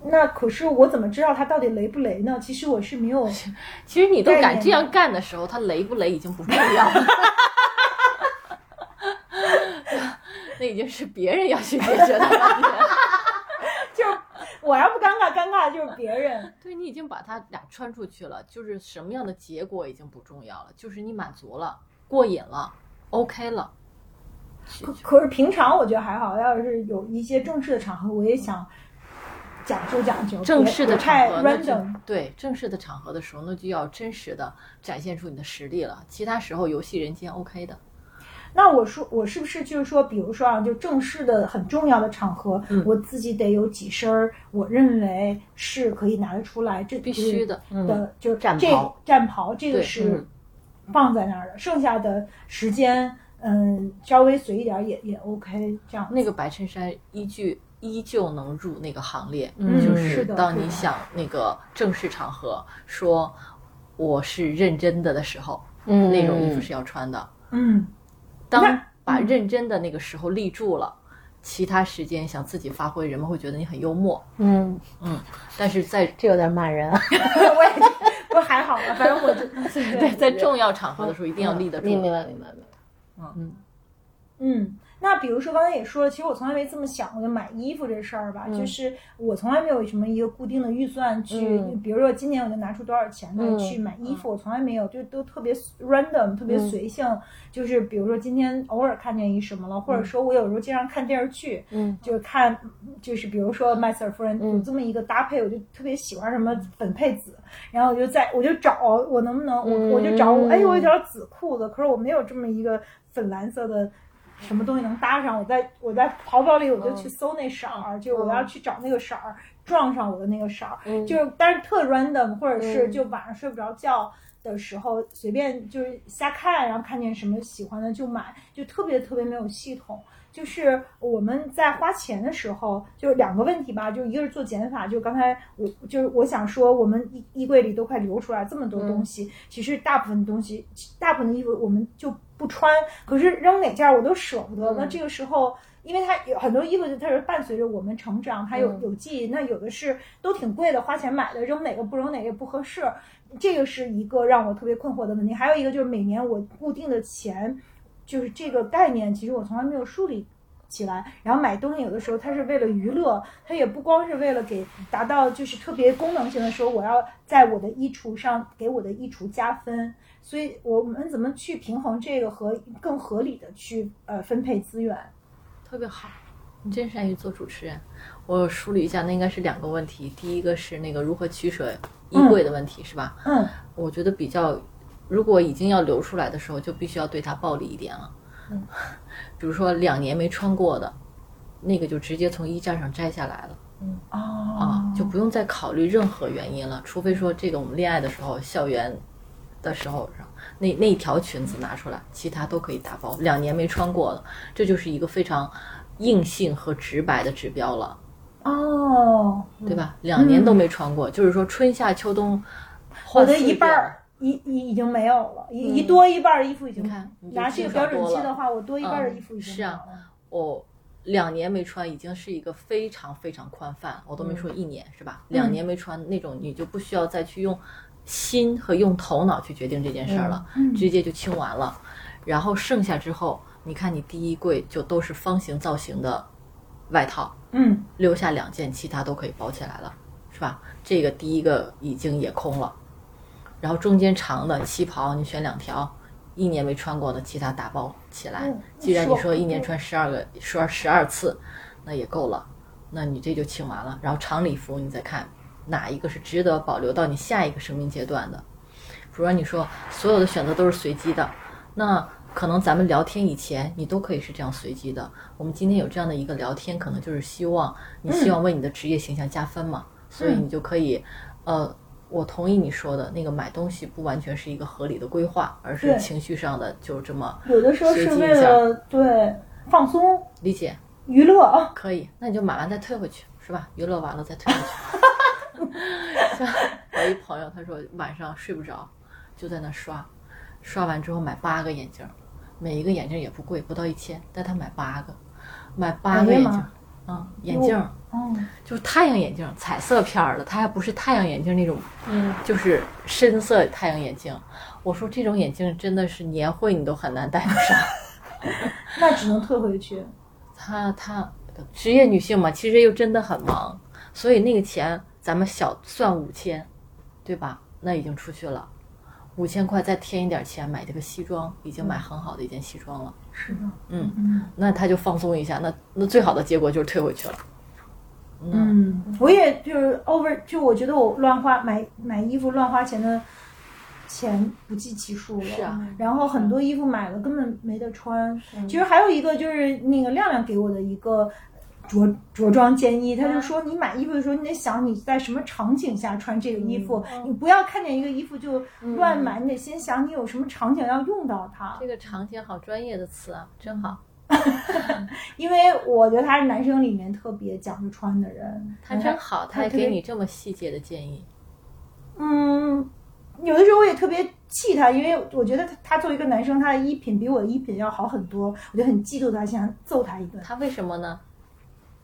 那可是我怎么知道它到底雷不雷呢？其实我是没有，其实你都敢这样干的时候，他雷不雷已经不重要了。那已经是别人要去解决的问题了。就是我要不尴尬，尴尬的就是别人。对你已经把他俩穿出去了，就是什么样的结果已经不重要了，就是你满足了，过瘾了，OK 了。可可是平常我觉得还好，要是有一些正式的场合，我也想讲究讲究，正式的场合，那就 random。对正式的场合的时候，那就要真实的展现出你的实力了。其他时候游戏人间 OK 的。那我说，我是不是就是说，比如说啊，就正式的很重要的场合，嗯。我自己得有几身儿，我认为是可以拿得出来，这必须的就是的，就是战袍。战袍这个是嗯。放在那儿的，剩下的时间，嗯，稍微随意点儿也也 OK，这样那个白衬衫依据依旧能入那个行列，嗯就是当你想那个正式场合说我是认真的的时候，嗯。那种衣服是要穿的。嗯，当把认真的那个时候立住了，其他时间想自己发挥，人们会觉得你很幽默。嗯嗯，但是在 这有点骂人啊。我也不还好吧，反正我就 对对在重要场合的时候一定要立得住。明明白明白嗯嗯。嗯，那比如说刚才也说了，其实我从来没这么想过，就买衣服这事儿吧，就是我从来没有什么一个固定的预算去，嗯比如说今年我就拿出多少钱来嗯去买衣服，我从来没有，就都特别 random，特别随性，就是比如说今天偶尔看见一什么了，或者说我有时候经常看电视剧，嗯就是看，就是比如说麦瑟尔夫人嗯有这么一个搭配，我就特别喜欢什么粉配紫，然后我就在我就找我能不能我我就找我哎有一条紫裤子，可是我没有这么一个粉蓝色的。什么东西能搭上？我在我在淘宝里我就去搜那色儿，就我要去找那个色儿撞上我的那个色儿，嗯。就是但是特 random，或者是嗯。就晚上睡不着觉的时候随便就是瞎看，然后看见什么喜欢的就买，就特别特别没有系统。就是我们在花钱的时候，就是两个问题吧，就一个是做减法，就刚才我就是我想说，我们衣衣柜里都快流出来这么多东西，其实大部分东西，大部分的衣服我们就不穿，可是扔哪件儿我都舍不得。那这个时候，因为它有很多衣服，它是伴随着我们成长，它有嗯有记忆，那有的是都挺贵的，花钱买的，扔哪个不扔哪个也不合适。这个是一个让我特别困惑的问题。还有一个就是每年我固定的钱，就是这个概念，其实我从来没有梳理起来。然后买东西有的时候它是为了娱乐，它也不光是为了给达到就是特别功能性的时候，我要在我的衣橱上给我的衣橱加分。所以我们怎么去平衡这个和更合理的去呃分配资源？特别好，你真善于做主持人。我梳理一下，那应该是两个问题。第一个是那个如何取舍衣柜的问题，是吧？嗯我觉得比较，如果已经要流出来的时候，就必须要对它暴力一点了。嗯，比如说两年没穿过的，那个就直接从衣架上摘下来了哦啊，就不用再考虑任何原因了，除非说这个我们恋爱的时候校园的时候，那那一条裙子拿出来，其他都可以打包。两年没穿过了，这就是一个非常硬性和直白的指标了，哦，对吧？两年都没穿过，就是说春夏秋冬我的一半儿一已已经没有了，一一多一半儿的衣服已经你看你拿这个标准期的话，我多一半儿的嗯衣服已经是啊。我两年没穿，已经是一个非常非常宽泛，我都没说一年、是吧？嗯。两年没穿那种，你就不需要再去用心和用头脑去决定这件事儿了，嗯。直接就清完了。然后剩下之后，你看你第一柜就都是方形造型的外套，嗯留下两件，其他都可以包起来了，是吧？这个第一个已经也空了，然后中间长的旗袍你选两条，一年没穿过的，其他打包起来。嗯既然你说一年穿十二个，说十二次，那也够了，那你这就请完了。然后长礼服你再看哪一个是值得保留到你下一个生命阶段的。比如说你说所有的选择都是随机的，那可能咱们聊天以前你都可以是这样随机的。我们今天有这样的一个聊天，可能就是希望你希望为你的职业形象加分嘛，所以你就可以，呃，我同意你说的那个买东西不完全是一个合理的规划，而是情绪上的就这么有的时候是为了对放松理解。娱乐啊，可以，那你就买完再退回去，是吧？娱乐完了再退回去。像我一朋友，他说晚上睡不着，就在那刷，刷完之后买八个眼镜，每一个眼镜也不贵，不到一千，但他买八个，买八个眼镜哎呀妈，嗯，眼镜嗯就是太阳眼镜，彩色片儿的，它还不是太阳眼镜那种，嗯，就是深色太阳眼镜。我说这种眼镜真的是年会你都很难戴得上。那只能退回去。她她职业女性嘛，其实又真的很忙，所以那个钱咱们小算五千，对吧？那已经出去了，五千块再添一点钱买这个西装，已经买很好的一件西装了。是的，嗯，嗯那他就放松一下，那那最好的结果就是退回去了。嗯，我也就是 over，就我觉得我乱花买买衣服乱花钱的钱不计其数了。是啊，然后很多衣服买了根本没得穿。其实还有一个就是那个亮亮给我的一个。着着装建议，他就说你买衣服的时候，你得想你在什么场景下穿这个衣服，你不要看见一个衣服就乱买，你得先想你有什么场景要用到它。这个场景好专业的词啊，真好。因为我觉得他是男生里面特别讲究穿的人，他真好，他还给你这么细节的建议。嗯，有的时候我也特别气他，因为我觉得他他作为一个男生，他的衣品比我的衣品要好很多，我就很嫉妒他，想揍他一顿。他为什么呢？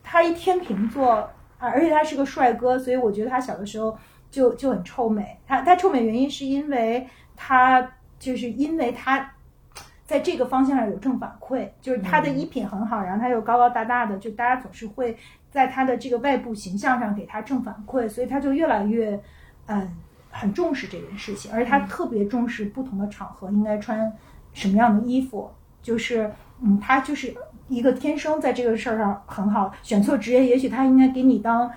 他一天秤座，啊，而且他是个帅哥，所以我觉得他小的时候就就很臭美。他他臭美原因是因为他就是因为他在这个方向上有正反馈，就是他的衣品很好，然后他又高高大大的，就大家总是会在他的这个外部形象上给他正反馈，所以他就越来越嗯很重视这件事情，而且他特别重视不同的场合应该穿什么样的衣服，就是嗯，他就是一个天生在这个事儿上很好，选错职业，也许他应该给你当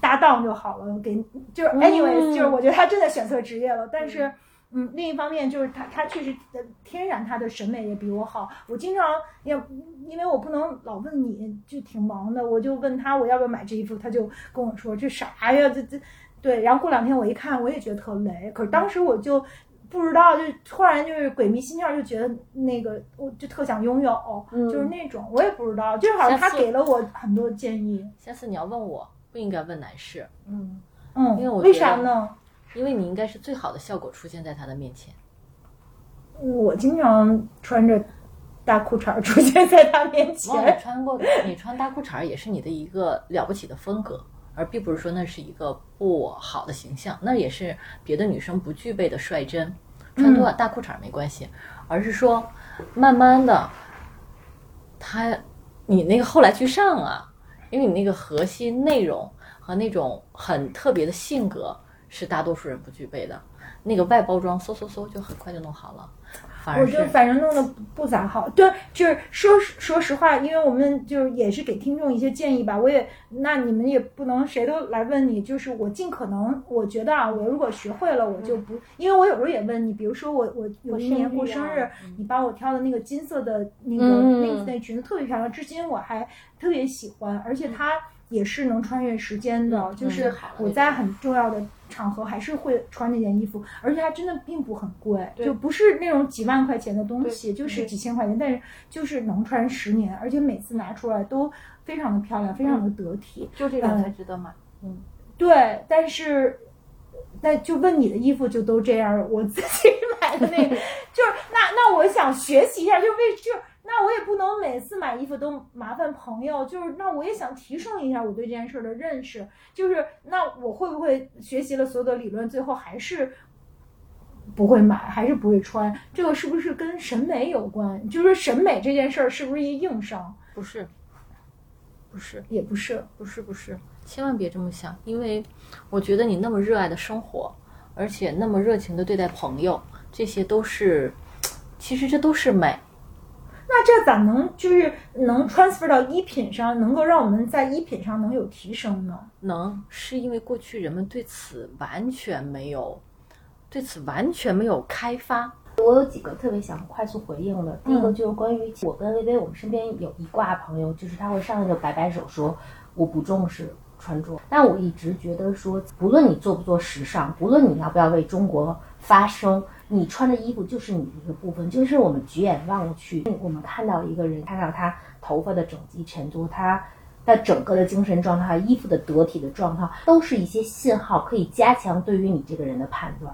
搭档就好了，给就是 anyways，、就是我觉得他真的选错职业了，但是。嗯，另一方面就是他，他确实呃天然他的审美也比我好。我经常也因为我不能老问你，就挺忙的，我就问他我要不要买这衣服，他就跟我说这啥呀，这这对。然后过两天我一看，我也觉得特雷，可是当时我就不知道，就突然就是鬼迷心窍，就觉得那个我就特想拥有，就是那种我也不知道，就好像他给了我很多建议。下次你要问我，不应该问男士，嗯，嗯，因为我为啥呢？因为你应该是最好的效果出现在他的面前。我经常穿着大裤衩出现在他面哇，你前。穿过，你穿大裤衩也是你的一个了不起的风格，而并不是说那是一个不好的形象，那也是别的女生不具备的率真。穿多了大裤衩没关系，而是说慢慢的，他你那个后来居上啊，因为你那个核心内容和那种很特别的性格是大多数人不具备的，那个外包装嗖嗖嗖就很快就弄好了，我就反正弄得不咋好，对，就是说说实话，因为我们就是也是给听众一些建议吧，我也那你们也不能谁都来问你，就是我尽可能，我觉得啊，我如果学会了，我就不，因为我有时候也问你，比如说我我有一年过生日你帮我挑的那个金色的那个嗯那那裙子特别漂亮，至今我还特别喜欢，而且它。也是能穿越时间的，嗯就是我在很重要的场合还是会穿那件衣服，而且它真的并不很贵，就不是那种几万块钱的东西，就是嗯几千块钱，但是就是能穿十年，而且每次拿出来都非常的漂亮，非常的得体。就这种才值得买。嗯对，但是。那就问你的衣服就都这样，我自己买的那个，就是那那我想学习一下，就为就那我也不能每次买衣服都麻烦朋友，就是那我也想提升一下我对这件事儿的认识，就是那我会不会学习了所有的理论，最后还是不会买，还是不会穿？这个是不是跟审美有关？就是审美这件事儿是不是一硬伤？不是，不是，也不是，不是，不是，千万别这么想，因为我觉得你那么热爱的生活，而且那么热情的对待朋友，这些都是，其实这都是美。那这咋能就是能 transfer 到衣品上，能够让我们在衣品上能有提升呢？能是因为过去人们对此完全没有，对此完全没有开发。我有几个特别想快速回应的，第一个嗯就是关于我跟薇薇，我们身边有一挂朋友，就是他会上来就摆摆手说我不重视穿着，但我一直觉得说，不论你做不做时尚，不论你要不要为中国发声，你穿的衣服就是你的一个部分，就是我们举眼望去，我们看到一个人，看到他头发的整齐程度，他。的整个的精神状态、衣服的得体的状态，都是一些信号，可以加强对于你这个人的判断。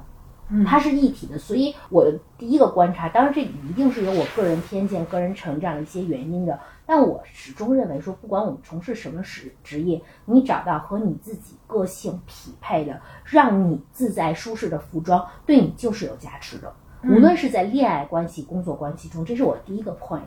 嗯它是一体的，所以我的第一个观察，当然这一定是有我个人偏见、个人成长的一些原因的，但我始终认为说，不管我们从事什么职职业，你找到和你自己个性匹配的，让你自在舒适的服装，对你就是有价值的。无论是在恋爱关系、工作关系中，这是我第一个 point。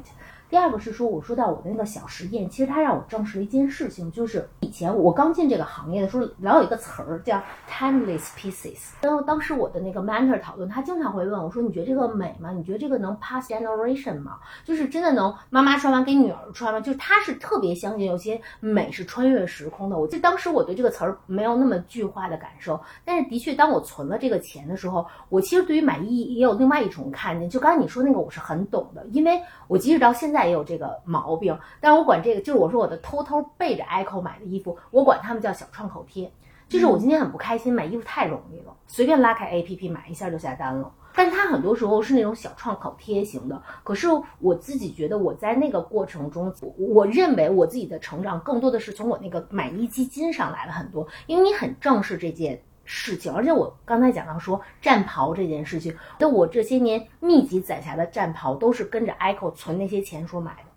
第二个是说，我说到我的那个小实验，其实它让我证实了一件事情，就是以前我刚进这个行业的时候，老有一个词儿叫 timeless pieces。然后当时我的那个 mentor 讨论，他经常会问我说：“你觉得这个美吗？你觉得这个能 pass generation 吗？就是真的能妈妈穿完给女儿穿吗？”就是他是特别相信有些美是穿越时空的。我记得当时我对这个词儿没有那么具化的感受，但是的确，当我存了这个钱的时候，我其实对于买衣也有另外一种看见。就刚才你说那个，我是很懂的，因为我即使到现在也有这个毛病，但是我管这个就是我说我的偷偷背着 Echo 买的衣服，我管他们叫小创口贴。就是我今天很不开心，买衣服太容易了，随便拉开 APP 买一下就下单了。但它很多时候是那种小创口贴型的，可是我自己觉得我在那个过程中，我我认为我自己的成长更多的是从我那个买衣基金上来了很多，因为你很正视这件事情，而且我刚才讲到说战袍这件事情，那我这些年密集攒下的战袍都是跟着 ICO 存那些钱说买的，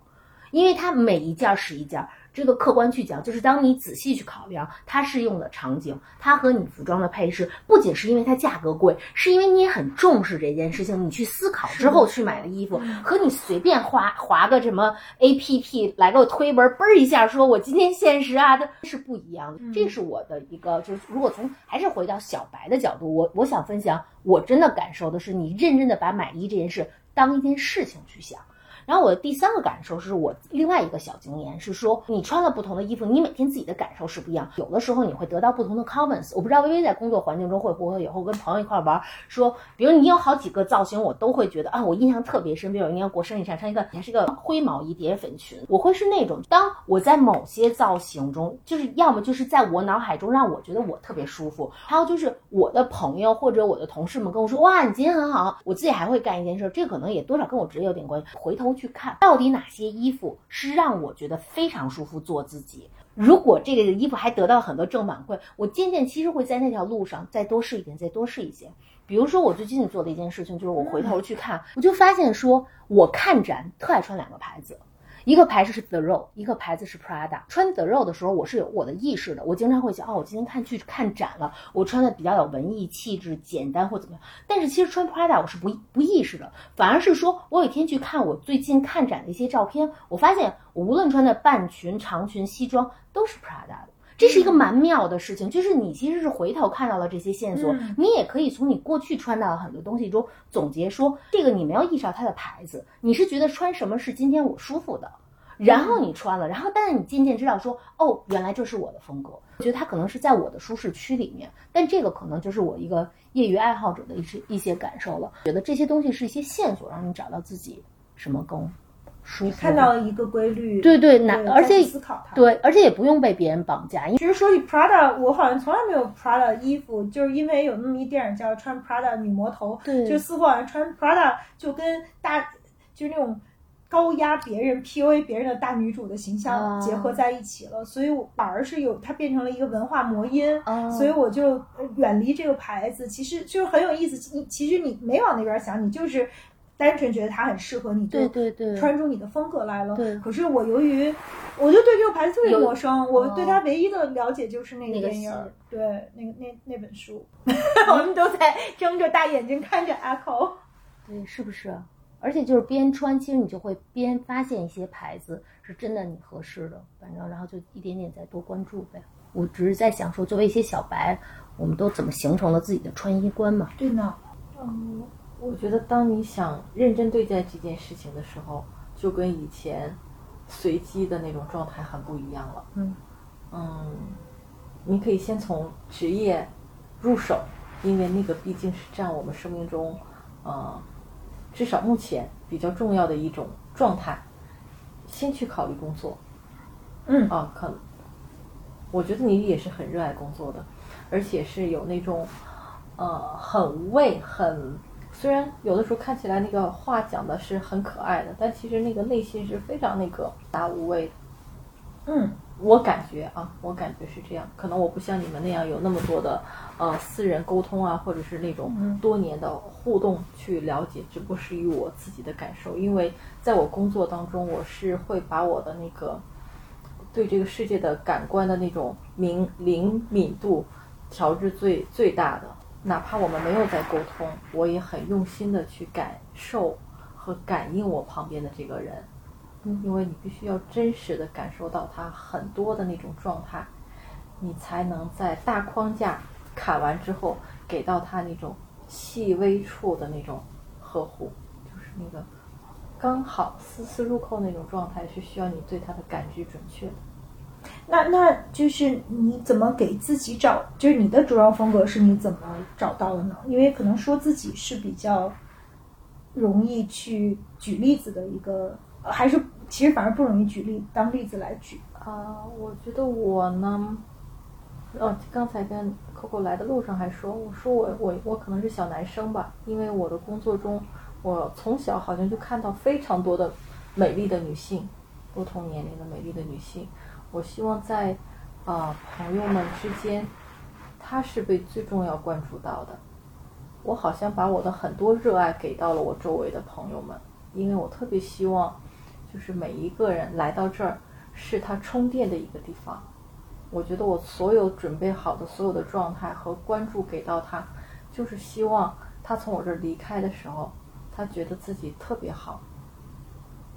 因为它每一件是一件。这个客观去讲，就是当你仔细去考量它适用的场景，它和你服装的配饰，不仅是因为它价格贵，是因为你也很重视这件事情，你去思考之后去买的衣服，和你随便划划个什么 A P P 来个推文，嘣儿一下说我今天限时啊，这是不一样的。这是我的一个，就是如果从还是回到小白的角度，我我想分享，我真的感受的是，你认真的把买衣这件事当一件事情去想。然后我的第三个感受是我另外一个小经验是说，你穿了不同的衣服，你每天自己的感受是不一样。有的时候你会得到不同的 comments。我不知道微微在工作环境中会不会以后跟朋友一块玩，说，比如你有好几个造型，我都会觉得啊，我印象特别深。比如有一年过生日上穿一个还是个灰毛衣叠粉裙，我会是那种，当我在某些造型中，就是要么就是在我脑海中让我觉得我特别舒服，还有就是我的朋友或者我的同事们跟我说，哇，你今天很好，我自己还会干一件事，这可能也多少跟我职业有点关系，回头。去看到底哪些衣服是让我觉得非常舒服做自己。如果这个衣服还得到很多正反馈，我渐渐其实会在那条路上再多试一点，再多试一些。比如说我最近做的一件事情，就是我回头去看，我就发现说，我看展特爱穿两个牌子。一个牌子是 The Row，一个牌子是 Prada。穿 The Row 的时候，我是有我的意识的。我经常会想，哦，我今天看去看展了，我穿的比较有文艺气质，简单或怎么样。但是其实穿 Prada 我是不不意识的，反而是说我有一天去看我最近看展的一些照片，我发现我无论穿的半裙、长裙、西装都是 Prada 的。这是一个蛮妙的事情，就是你其实是回头看到了这些线索，嗯、你也可以从你过去穿到的很多东西中总结说，这个你没有意识到它的牌子，你是觉得穿什么是今天我舒服的。然后你穿了，然后但是你渐渐知道说，哦，原来这是我的风格。我觉得它可能是在我的舒适区里面，但这个可能就是我一个业余爱好者的一些一些感受了。觉得这些东西是一些线索，让你找到自己什么更舒服，看到了一个规律，对对，对那而且思考它。对，而且也不用被别人绑架，其实说起 Prada，我好像从来没有 Prada 衣服，就是因为有那么一电影叫《穿 Prada 女魔头》，对就似乎好像穿 Prada 就跟大就是那种高压别人、PUA 别人的大女主的形象啊结合在一起了，所以我反而是有它变成了一个文化魔音。哦所以我就呃远离这个牌子，其实就是很有意思。你其实你没往那边想，你就是单纯觉得它很适合你，对就对对，穿出你的风格来了。对可是我由于我就对这个牌子特别陌生，我哦对它唯一的了解就是那个电影对那个那那本书，我们都在睁着大眼睛看着 Echo。对，是不是？而且就是边穿，其实你就会边发现一些牌子是真的你合适的，反正然后就一点点再多关注呗。我只是在想说，作为一些小白，我们都怎么形成了自己的穿衣观嘛？对呢，嗯，我觉得当你想认真对待这件事情的时候，就跟以前随机的那种状态很不一样了。嗯嗯，你可以先从职业入手，因为那个毕竟是占我们生命中，呃，至少目前比较重要的一种状态。先去考虑工作，嗯啊，可能我觉得你也是很热爱工作的，而且是有那种呃很无畏、很虽然有的时候看起来那个话讲的是很可爱的，但其实那个内心是非常那个大无畏的。嗯我感觉啊，我感觉是这样。可能我不像你们那样有那么多的呃私人沟通啊，或者是那种嗯多年的互动去了解，只不过是以我自己的感受。因为在我工作当中，我是会把我的那个对这个世界的感官的那种敏灵敏度调至最最大的。哪怕我们没有在沟通，我也很用心的去感受和感应我旁边的这个人。因为你必须要真实的感受到他很多的那种状态，你才能在大框架砍完之后，给到他那种细微处的那种呵护，就是那个刚好丝丝入扣那种状态，是需要你对他的感知准确的。那那就是你怎么给自己找，就是你的着装风格是你怎么找到的呢？因为可能说自己是比较容易去举例子的一个，还是其实反而不容易举例当例子来举。啊、我觉得我呢，哦，刚才跟 Coco 来的路上还说，我说我我我可能是小男生吧，因为我的工作中，我从小好像就看到非常多的美丽的女性，不同年龄的美丽的女性，我希望在啊、朋友们之间，他是被最重要关注到的。我好像把我的很多热爱给到了我周围的朋友们，因为我特别希望，就是每一个人来到这儿是他充电的一个地方。我觉得我所有准备好的所有的状态和关注给到他，就是希望他从我这儿离开的时候，他觉得自己特别好，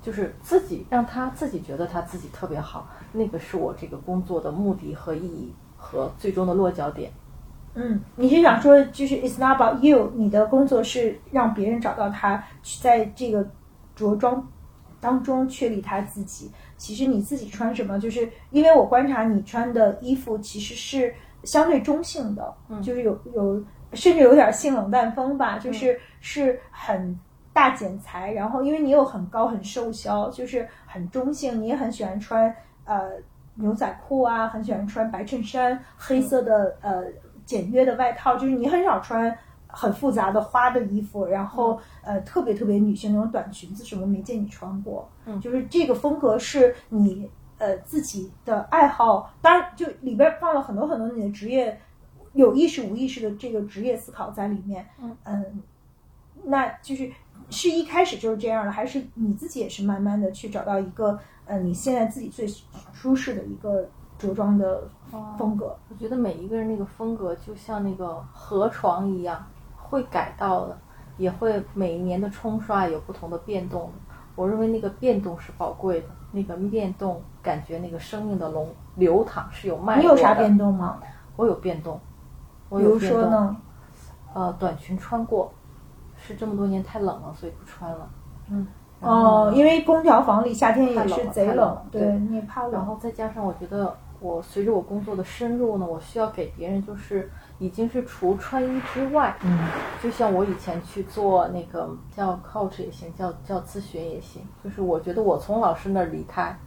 就是自己让他自己觉得他自己特别好，那个是我这个工作的目的和意义和最终的落脚点。嗯，你是想说，就是 it's not about you，你的工作是让别人找到他，在这个着装当中确立他自己。其实你自己穿什么，就是因为我观察你穿的衣服其实是相对中性的，嗯就是有有甚至有点性冷淡风吧，就是是很大剪裁，然后因为你又很高很瘦削，就是很中性，你也很喜欢穿呃牛仔裤啊，很喜欢穿白衬衫，黑色的呃简约的外套，就是你很少穿很复杂的花的衣服，然后、呃特别特别女性那种短裙子什么没见你穿过，嗯。就是这个风格是你呃自己的爱好，当然就里边放了很多很多你的职业有意识无意识的这个职业思考在里面，嗯那就是是一开始就是这样的，还是你自己也是慢慢的去找到一个呃你现在自己最舒适的一个着装的风格？我觉得每一个人那个风格就像那个河床一样，会改到的，也会每一年的冲刷有不同的变动的。我认为那个变动是宝贵的，那个变动感觉那个生命的龙流淌是有脉络的。你有啥变动吗？我有变动，我比如有变动。说呢？呃，短裙穿过，是这么多年太冷了，所以不穿了。嗯。哦，因为空调房里夏天也是贼冷冷，对对你也怕冷。然后再加上我觉得我随着我工作的深入呢，我需要给别人就是已经是除穿衣之外，嗯就像我以前去做那个叫 coach 也行，叫叫咨询也行，就是我觉得我从老师那儿离开，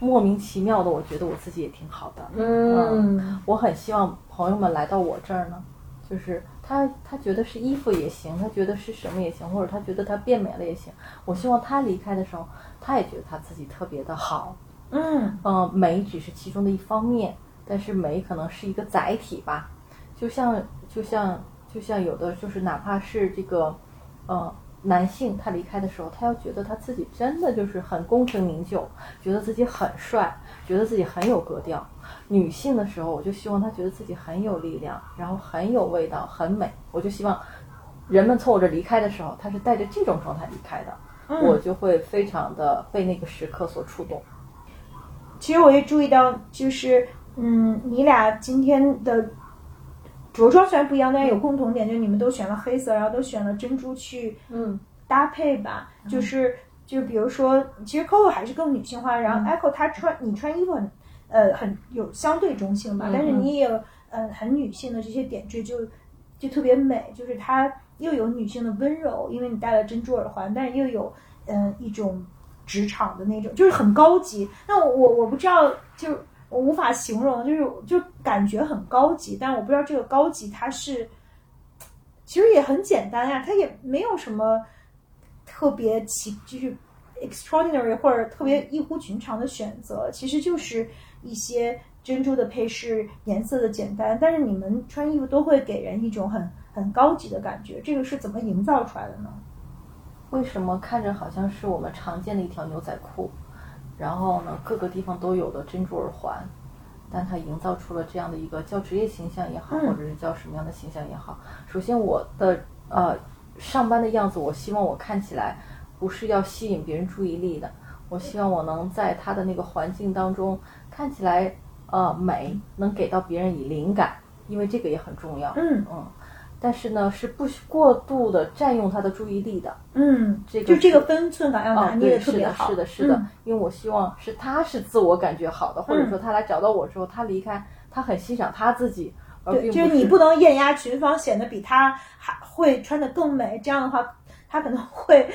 莫名其妙的，我觉得我自己也挺好的。嗯我很希望朋友们来到我这儿呢，就是他他觉得是衣服也行，他觉得是什么也行，或者他觉得他变美了也行。我希望他离开的时候，他也觉得他自己特别的好。嗯嗯，美只是其中的一方面，但是美可能是一个载体吧。就像就像就像有的就是哪怕是这个，呃，男性他离开的时候，他要觉得他自己真的就是很功成名就，觉得自己很帅，觉得自己很有格调。女性的时候，我就希望她觉得自己很有力量，然后很有味道，很美。我就希望人们从我这离开的时候，她是带着这种状态离开的，嗯我就会非常的被那个时刻所触动。其实我也注意到，就是嗯，你俩今天的着装虽然不一样，但是有共同点，就是你们都选了黑色，然后都选了珍珠去嗯搭配吧。就是就比如说，其实 Coco 还是更女性化，然后 Echo 她穿你穿衣服很呃很有相对中性吧，嗯但是你也有呃很女性的这些点缀，就就特别美，就是它又有女性的温柔，因为你戴了珍珠耳环，但是又有嗯、呃一种职场的那种，就是很高级。那我我我不知道，就我无法形容，就是就感觉很高级，但我不知道这个高级它是，其实也很简单呀，它也没有什么特别奇，就是 extraordinary 或者特别异乎寻常的选择，其实就是一些珍珠的配饰、颜色的简单，但是你们穿衣服都会给人一种很很高级的感觉，这个是怎么营造出来的呢？为什么看着好像是我们常见的一条牛仔裤，然后呢各个地方都有的珍珠耳环，但它营造出了这样的一个叫职业形象也好，嗯或者是叫什么样的形象也好。首先我的呃上班的样子，我希望我看起来不是要吸引别人注意力的，我希望我能在他的那个环境当中看起来呃美，能给到别人以灵感，因为这个也很重要。嗯嗯。但是呢，是不需过度的占用他的注意力的。嗯，这个就这个分寸感要哦拿，捏的，特别好。是的，是的，嗯因为我希望是他是自我感觉好的，或者嗯说他来找到我之后，他离开，他很欣赏他自己，而对，并就是你不能艳压群芳，显得比他还会穿的更美。这样的话，他可能会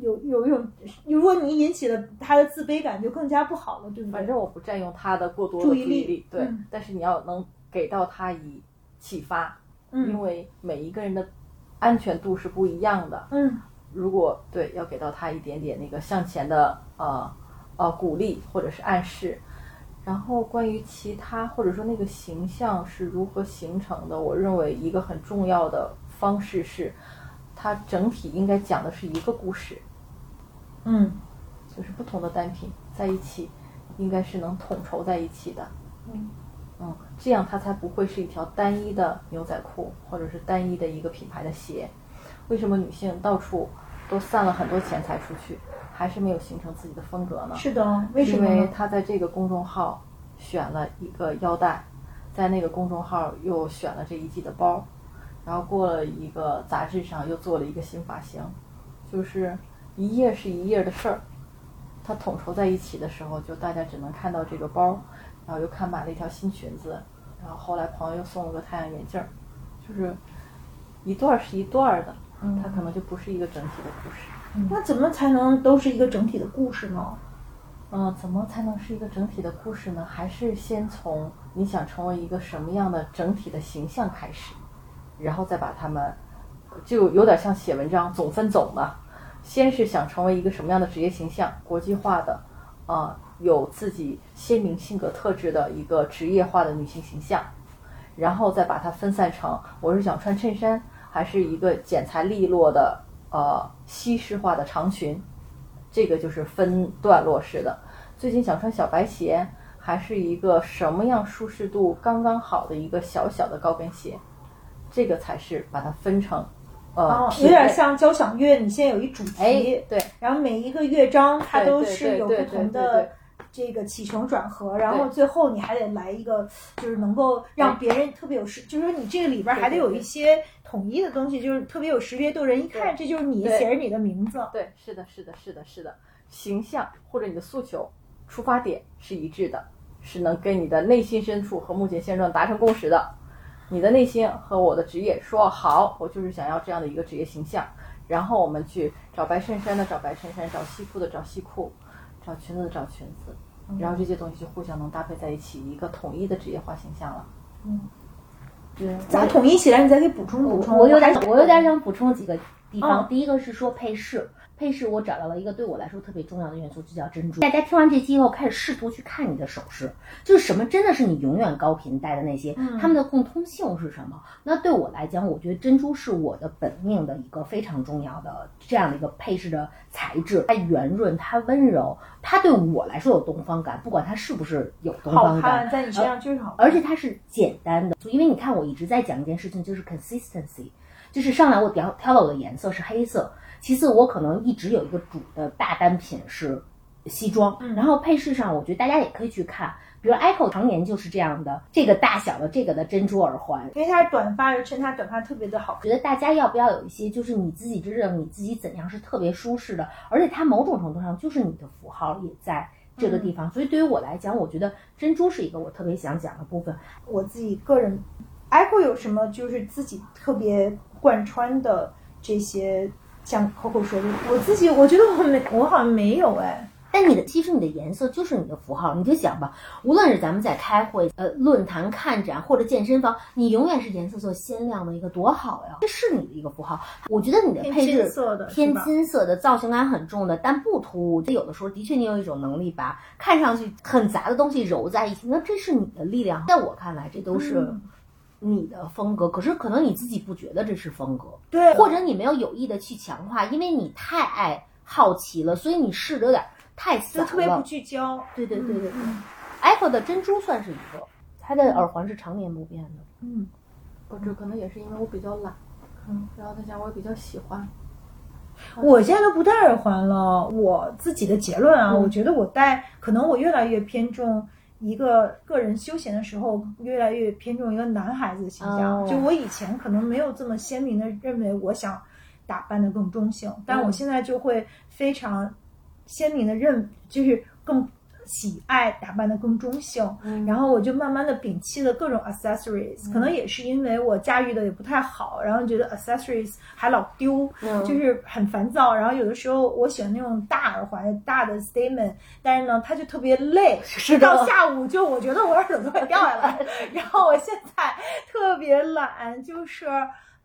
有有一种，如果你引起了他的自卑感，就更加不好了，对不对？反正我不占用他的过多的注注意力力，对，嗯。但是你要能给到他以启发，因嗯为每一个人的安全度是不一样的，嗯。如果对要给到他一点点那个向前的呃呃鼓励或者是暗示，然后关于其他或者说那个形象是如何形成的，我认为一个很重要的方式是，它整体应该讲的是一个故事，嗯就是不同的单品在一起，应该是能统筹在一起的。嗯嗯，这样它才不会是一条单一的牛仔裤，或者是单一的一个品牌的鞋。为什么女性到处都散了很多钱财出去，还是没有形成自己的风格呢？是的，为什因为么？她在这个公众号选了一个腰带，在那个公众号又选了这一季的包，然后过了一个杂志上又做了一个新发型，就是一页是一页的事儿。它统筹在一起的时候，就大家只能看到这个包，然后又看买了一条新裙子，然后后来朋友又送了个太阳眼镜儿，就是一段儿是一段儿的，嗯它可能就不是一个整体的故事。那怎么才能都是一个整体的故事呢？嗯，怎么才能是一个整体的故事呢？还是先从你想成为一个什么样的整体的形象开始，然后再把它们，就有点像写文章总分总的。先是想成为一个什么样的职业形象，国际化的，啊、有自己鲜明性格特质的一个职业化的女性形象，然后再把它分散成我是想穿衬衫，还是一个剪裁利落的呃西式化的长裙，这个就是分段落式的。最近想穿小白鞋，还是一个什么样舒适度刚刚好的一个小小的高跟鞋，这个才是把它分成呃、哦，有点像交响乐，你现在有一主题，哎对。然后每一个乐章它都是有不同的这个起承转合，然后最后你还得来一个，就是能够让别人特别有识，就是说你这个里边还得有一些统一的东西，就是特别有识别度，人一看这就是你，写着你的名字。对，是的，是的，是的，是的，形象或者你的诉求出发点是一致的，是能跟你的内心深处和目前现状达成共识的。你的内心和我的职业说好，我就是想要这样的一个职业形象，然后我们去找白衬衫的找白衬衫，找西裤的找西裤，找裙子的找裙子，然后这些东西就互相能搭配在一起，一个统一的职业化形象了。嗯对，咋统一起来？你再给补充补充。我有点我有点想补充几个地方。嗯第一个是说配饰，配饰我找到了一个对我来说特别重要的元素，就叫珍珠。大家听完这期以后，开始试图去看你的首饰，就是什么真的是你永远高频戴的那些，嗯它们的共通性是什么？那对我来讲，我觉得珍珠是我的本命的一个非常重要的这样的一个配饰的材质，它圆润，它温柔，它对我来说有东方感，不管它是不是有东好方感看，，在你身上就是好看。而且它是简单的，因为你看我一直在讲一件事情，就是 consistency，就是上来我挑挑了我的颜色是黑色，其次我可能一直有一个主的大单品是西装，嗯然后配饰上我觉得大家也可以去看，比如 Echo 常年就是这样的这个大小的这个的珍珠耳环。因为它是短发，又衬它短发特别的好。觉得大家要不要有一些，就是你自己知道你自己怎样是特别舒适的，而且它某种程度上就是你的符号也在这个地方，所以对于我来讲，我觉得珍珠是一个我特别想讲的部分。我自己个人，Echo 有什么就是自己特别贯穿的这些，像 Coco 说的，我自己我觉得我没，我好像没有哎。但你的其实你的颜色就是你的符号，你就想吧，无论是咱们在开会、呃论坛、看展或者健身房，你永远是颜色最鲜亮的一个，多好呀！这是你的一个符号。我觉得你的配置金色的偏金色的，造型感很重的，但不突兀。这有的时候的确你有一种能力把看上去很杂的东西揉在一起，那这是你的力量。在我看来，这都是嗯你的风格，可是可能你自己不觉得这是风格。对，或者你没有有意的去强化，因为你太爱好奇了，所以你试的有点太散了。就特别不聚焦。对对对对对嗯，Apple 的珍珠算是一个，它的耳环是常年不变的。嗯，不，这可能也是因为我比较懒，嗯，然后再加上我也比较喜欢，我现在都不戴耳环了。我自己的结论啊，嗯我觉得我戴，可能我越来越偏重一个个人休闲的时候，越来越偏重一个男孩子的形象。哦就我以前可能没有这么鲜明的认为我想打扮的更中性，但我嗯现在就会非常鲜明的认，就是更。喜爱打扮的更中性，嗯然后我就慢慢的摒弃了各种 accessories，、可能也是因为我驾驭的也不太好，然后觉得 accessories 还老丢，嗯就是很烦躁。然后有的时候我喜欢那种大耳环、大的 statement，但是呢，它就特别累，到下午就我觉得我耳朵都快掉下来。然后我现在特别懒，就是。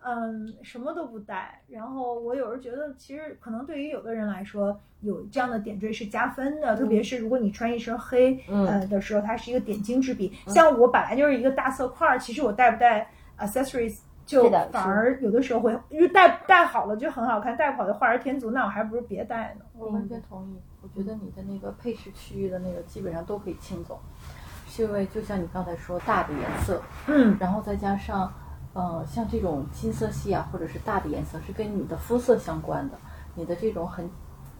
嗯，什么都不带。然后我有时候觉得，其实可能对于有的人来说，有这样的点缀是加分的，特别是如果你穿一身黑，嗯呃的时候，它是一个点睛之笔。像我本来就是一个大色块儿，其实我带不带 accessories 就反而有的时候会，因为戴戴好了就很好看，戴不好就画蛇添足，那我还不如别戴呢。我完全同意。我觉得你的那个配饰区域的那个基本上都可以清走，是因为就像你刚才说大的颜色，嗯，然后再加上，呃，像这种金色系啊，或者是大的颜色，是跟你的肤色相关的。你的这种很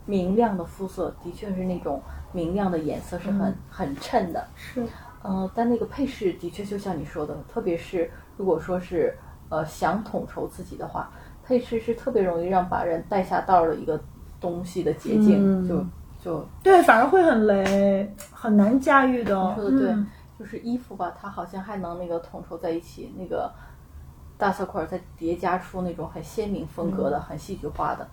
明亮的肤色，的确是那种明亮的颜色是很、很衬的。是，呃，但那个配饰的确就像你说的，特别是如果说是呃想统筹自己的话，配饰是特别容易让把人带下道的一个东西的捷径，嗯就就对，反而会很雷，很难驾驭的。你说的对，嗯就是衣服吧，它好像还能那个统筹在一起，那个大色块儿再叠加出那种很鲜明风格的、很戏剧化的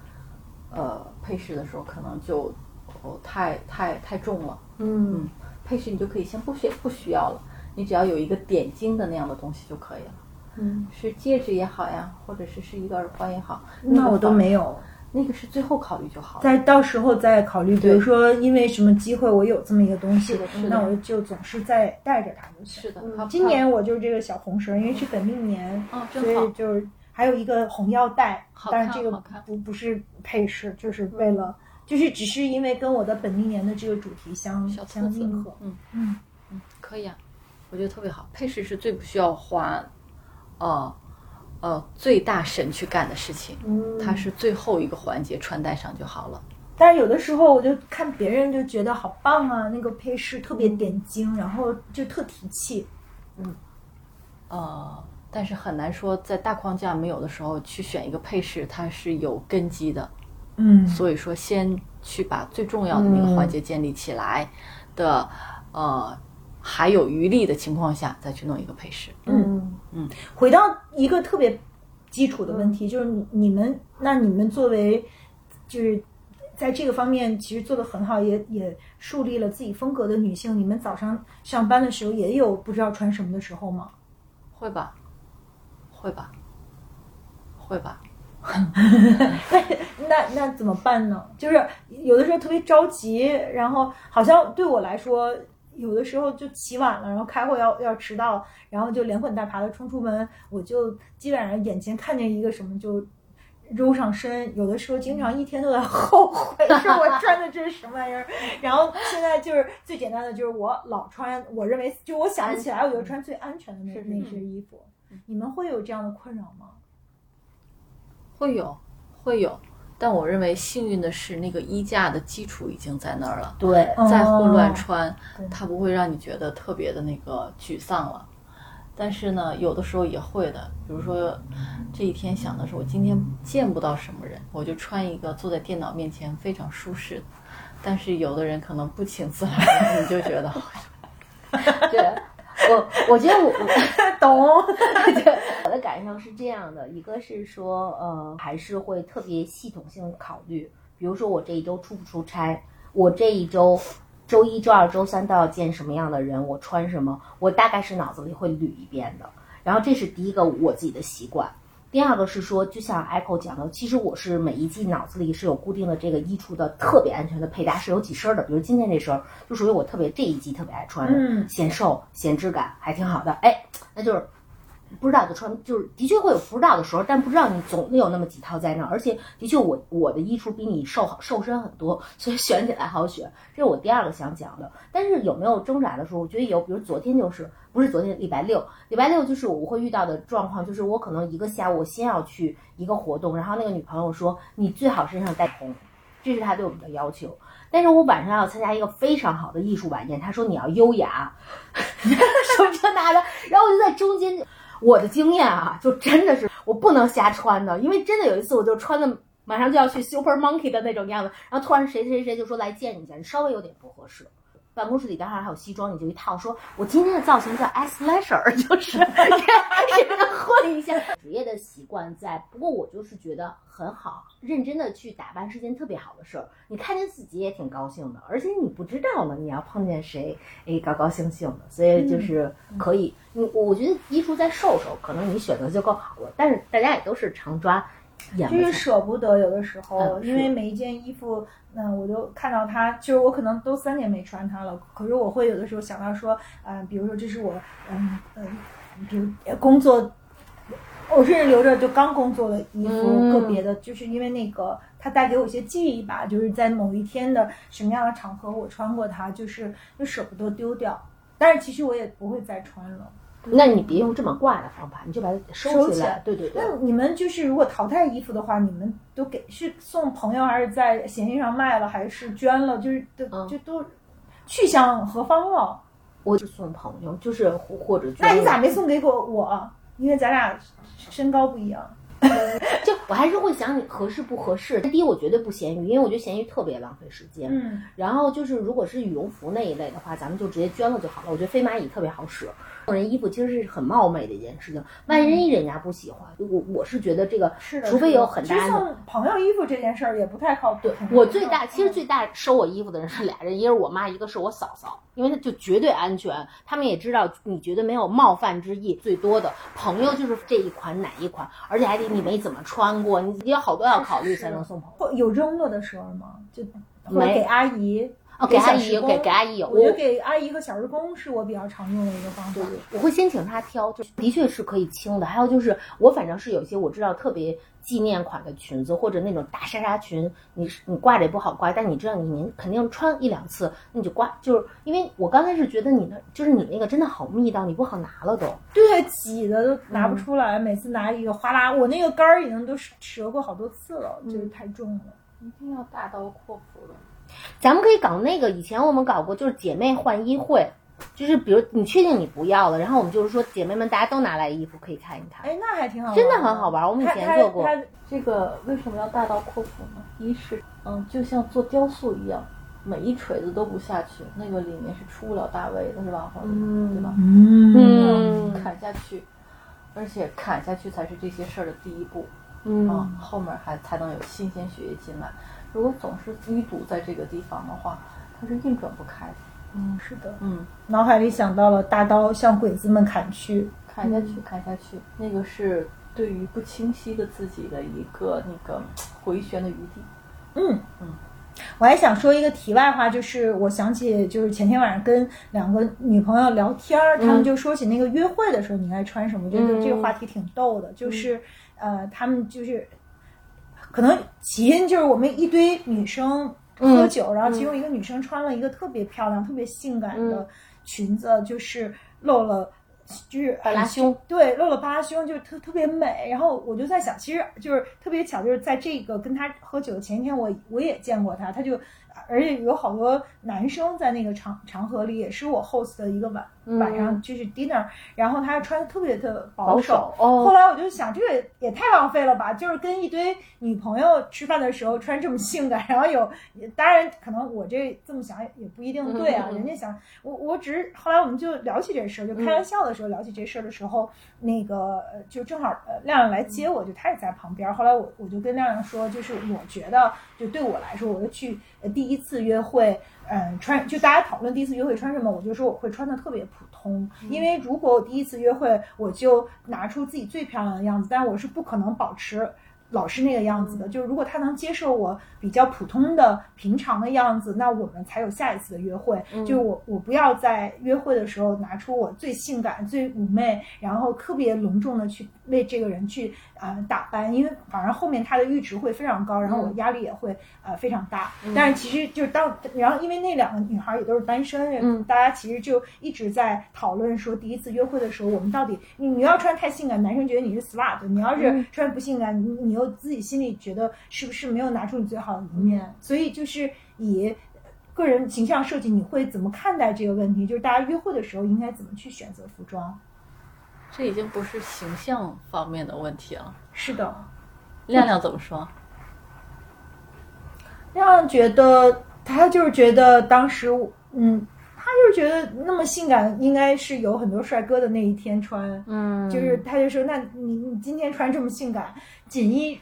呃配饰的时候，可能就哦太太太重了。嗯配饰你就可以先不需不需要了，你只要有一个点睛的那样的东西就可以了。嗯，是戒指也好呀，或者是是一个耳环也好，那我都没有。那个是最后考虑就好了。再到时候再考虑，比如说因为什么机会我有这么一个东西那我就总是在带着它就行。是的，它今年我就是这个小红绳，因为是本命年，哦所以就是还有一个红腰带，但是这个不不是配饰，就是为了，就是只是因为跟我的本命年的这个主题相相应合。嗯嗯嗯，可以啊，我觉得特别好。配饰是最不需要花，呃呃最大神去干的事情，嗯，它是最后一个环节，穿戴上就好了。但是有的时候我就看别人就觉得好棒啊，那个配饰特别点睛，然后就特提气。嗯呃，但是很难说在大框架没有的时候去选一个配饰，它是有根基的。嗯所以说，先去把最重要的那个环节建立起来的，呃，还有余力的情况下，再去弄一个配饰。嗯嗯，回到一个特别基础的问题，就是你你们那你们作为就是在这个方面其实做的很好，也也树立了自己风格的女性，你们早上上班的时候也有不知道穿什么的时候吗？会吧，会吧，会吧。那那怎么办呢？就是有的时候特别着急，然后好像对我来说，有的时候就起晚了，然后开会要要迟到，然后就连滚带爬的冲出门，我就基本上眼前看见一个什么就揉上身，有的时候经常一天都在后悔，说我穿的这是什么玩意儿。然后现在就是最简单的，就是我老穿，我认为就我想不起来，我就穿最安全的那那些衣服。你们会有这样的困扰吗？会有，会有，但我认为幸运的是，那个衣架的基础已经在那儿了。对，再混乱哦穿对，它不会让你觉得特别的那个沮丧了。但是呢，有的时候也会的，比如说这一天想的是我今天见不到什么人，我就穿一个坐在电脑面前非常舒适的。但是有的人可能不请自来，你就觉得对，我我觉得我我 懂。对我的感受是这样的，一个是说，呃，还是会特别系统性考虑，比如说我这一周出不出差，我这一周周一周二周三都要见什么样的人，我穿什么，我大概是脑子里会捋一遍的。然后这是第一个我自己的习惯。第二个是说，就像 Echo 讲的，其实我是每一季脑子里是有固定的这个衣橱的特别安全的配搭，是有几身的。比如今天这身儿就属于我特别这一季特别爱穿的，嗯显瘦、显质感，还挺好的。哎，那就是不知道就穿，就是的确会有不知道的时候，但不知道你总得有那么几套在那儿。而且的确我我的衣橱比你瘦好瘦身很多，所以选起来好选。这是我第二个想讲的。但是有没有挣扎的时候？我觉得有，比如昨天就是不是昨天礼拜六，礼拜六就是我会遇到的状况，就是我可能一个下午我先要去一个活动，然后那个女朋友说你最好身上带红，这是她对我们的要求。但是我晚上要参加一个非常好的艺术晚宴，她说你要优雅，什么这那的，然后我就在中间，我的经验啊，就真的是我不能瞎穿的，因为真的有一次我就穿的马上就要去 Super Monkey 的那种样子，然后突然谁谁谁就说来见你一下，你稍微有点不合适。办公室里当然还有西装，你就一套说，我今天的造型叫 S Leisure，就是也也能混一下。职业的习惯在，不过我就是觉得很好，认真的去打扮是件特别好的事儿。你看见自己也挺高兴的，而且你不知道呢，你要碰见谁，哎，高高兴兴的，所以就是可以。你我觉得衣服再瘦瘦，可能你选择就更好了。但是大家也都是常抓眼就是舍不得，有的时候，嗯因为每一件衣服，嗯，我都看到它，就是我可能都三年没穿它了，可是我会有的时候想到说，嗯、比如说这是我，嗯嗯，比如呃工作，我甚至留着就刚工作的衣服，嗯。个别的，就是因为那个它带给我一些记忆吧，就是在某一天的什么样的场合我穿过它，就是就舍不得丢掉，但是其实我也不会再穿了。那你别用这么挂的方法，你就把它收起来。对对对那。你们就是如果淘汰衣服的话，你们都给是送朋友，还是在闲鱼上卖了，还是捐了？就是都、嗯就都去向何方了？我就送朋友，就是或或者那你咋没？送给过我？因为咱俩身高不一样。就我还是会想你合适不合适。第一，我绝对不闲鱼，因为我觉得闲鱼特别浪费时间。嗯，然后就是，如果是羽绒服那一类的话，咱们就直接捐了就好了。我觉得飞蚂蚁特别好使，送人衣服其实是很冒昧的一件事情。万一人家不喜欢，我我是觉得这个，是的，除非有很大的。朋友衣服这件事儿也不太靠谱。对我最大，其实最大收我衣服的人是俩人，一个是我妈，一个是我嫂嫂，因为他就绝对安全，他们也知道你绝对没有冒犯之意。最多的朋友就是这一款哪一款，而且还得你没怎么穿过，你有好多要考虑才能送朋友。有扔了的时候吗？就没给阿姨。哦，给阿姨给给阿姨有，我觉得给阿姨和小时工是我比较常用的一个方法。我会先请他挑，就的确是可以轻的。还有就是，我反正是有些我知道特别纪念款的裙子，或者那种大纱纱裙，你是你挂着也不好挂，但你知道你您肯定穿一两次，那你就挂。就是因为我刚开始觉得你的就是你那个真的好密到你不好拿了都。对，挤的都拿嗯不出来，每次拿一个哗啦，我那个杆儿已经都折过好多次了，嗯就是太重了。一定要大刀阔斧的。咱们可以搞那个，以前我们搞过，就是姐妹换衣会，就是比如你确定你不要了，然后我们就是说姐妹们大家都拿来衣服可以看一看。哎，那还挺好，真的很好玩我们以前做过这个为什么要大刀阔斧呢？一是，嗯，就像做雕塑一样，每一锤子都不下去，那个里面是出不了大位的，是吧？嗯对吧？嗯嗯砍下去，而且砍下去才是这些事儿的第一步，嗯啊，后面还才能有新鲜血液进来。如果总是淤堵在这个地方的话，它是运转不开的。嗯，是的，嗯，脑海里想到了大刀向鬼子们砍去，砍下去，砍下去，那个是对于不清晰的自己的一个那个回旋的余地。嗯嗯。我还想说一个题外话，就是我想起，就是前天晚上跟两个女朋友聊天儿，他们就说起那个约会的时候你应该穿什么，我觉得嗯这个话题挺逗的。就是呃，他们就是可能起因就是我们一堆女生喝酒，然后其中一个女生穿了一个特别漂亮、特别性感的裙子，就是露了。就是巴拉胸，对，露了巴拉胸，就是特特别美。然后我就在想，其实就是特别巧，就是在这个跟他喝酒的前一天，我我也见过他，他就而且有好多男生在那个场场合里，也是我 host 的一个晚晚上就是 dinner，然后他穿的特别的保保守哦后来我就想，这个也太浪费了吧！就是跟一堆女朋友吃饭的时候穿这么性感，然后有，当然可能我这这么想也不一定对啊。人家想，我我只是后来我们就聊起这事儿，就开玩笑的时候聊起这事儿的时候，那个呃就正好呃亮亮来接我，就他也在旁边。后来我我就跟亮亮说，就是我觉得就对我来说，我就去呃第一次约会。嗯，穿就大家讨论第一次约会穿什么，我就说我会穿的特别普通，因为如果我第一次约会我就拿出自己最漂亮的样子，但我是不可能保持老是那个样子的。就是如果他能接受我比较普通的平常的样子，那我们才有下一次的约会。就我我不要在约会的时候拿出我最性感、最妩媚，然后特别隆重的去为这个人去呃打扮，因为反正后面他的阈值会非常高，然后我压力也会呃非常大。但是其实就是当然后因为那两个女孩也都是单身，嗯大家其实就一直在讨论说第一次约会的时候，我们到底你你要穿太性感，男生觉得你是 slut；你要是穿不性感，你你又自己心里觉得是不是没有拿出你最好的一面？所以就是以。个人形象设计，你会怎么看待这个问题？就是大家约会的时候应该怎么去选择服装？这已经不是形象方面的问题了。是的，亮亮怎么说？亮亮觉得他就是觉得当时，嗯，他就是觉得那么性感，应该是有很多帅哥的那一天穿。嗯，就是他就说，那你你今天穿这么性感，锦衣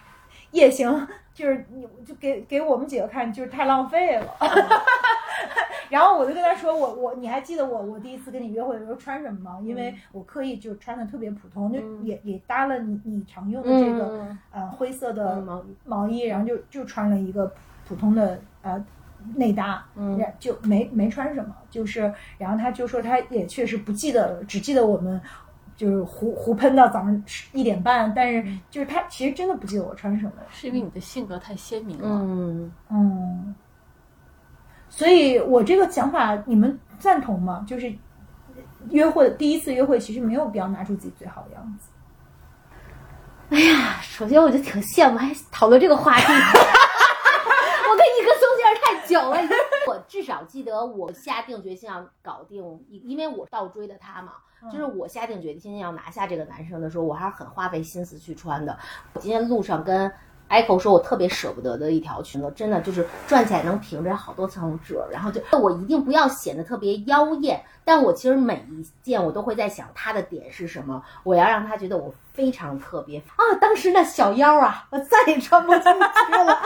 夜行，就是你就给给我们几个看，就是太浪费了。然后我就跟他说，我我你还记得我我第一次跟你约会的时候穿什么吗？因为我刻意就穿的特别普通，就也也搭了你你常用的这个、嗯呃灰色的嗯毛衣毛衣，然后就就穿了一个普通的呃内搭，嗯然就没没穿什么，就是然后他就说他也确实不记得了，只记得我们。就是胡胡喷到早上一点半，但是就是他其实真的不记得我穿什么。是因为你的性格太鲜明了。嗯，嗯，所以我这个想法你们赞同吗？就是约会第一次约会，其实没有必要拿出自己最好的样子。哎呀首先我就挺羡慕，还讨论这个话题。我跟你哥中间太久了，已经我至少记得我下定决心要搞定，因为我倒追的他嘛，就是我下定决心要拿下这个男生的时候，我还是很花费心思去穿的。我今天路上跟 Echo 说，我特别舍不得的一条裙子，真的就是转起来能平着好多层褶，然后就我一定不要显得特别妖艳，但我其实每一件我都会在想它的点是什么，我要让他觉得我非常特别啊！当时那小腰啊，我再也穿不进去了。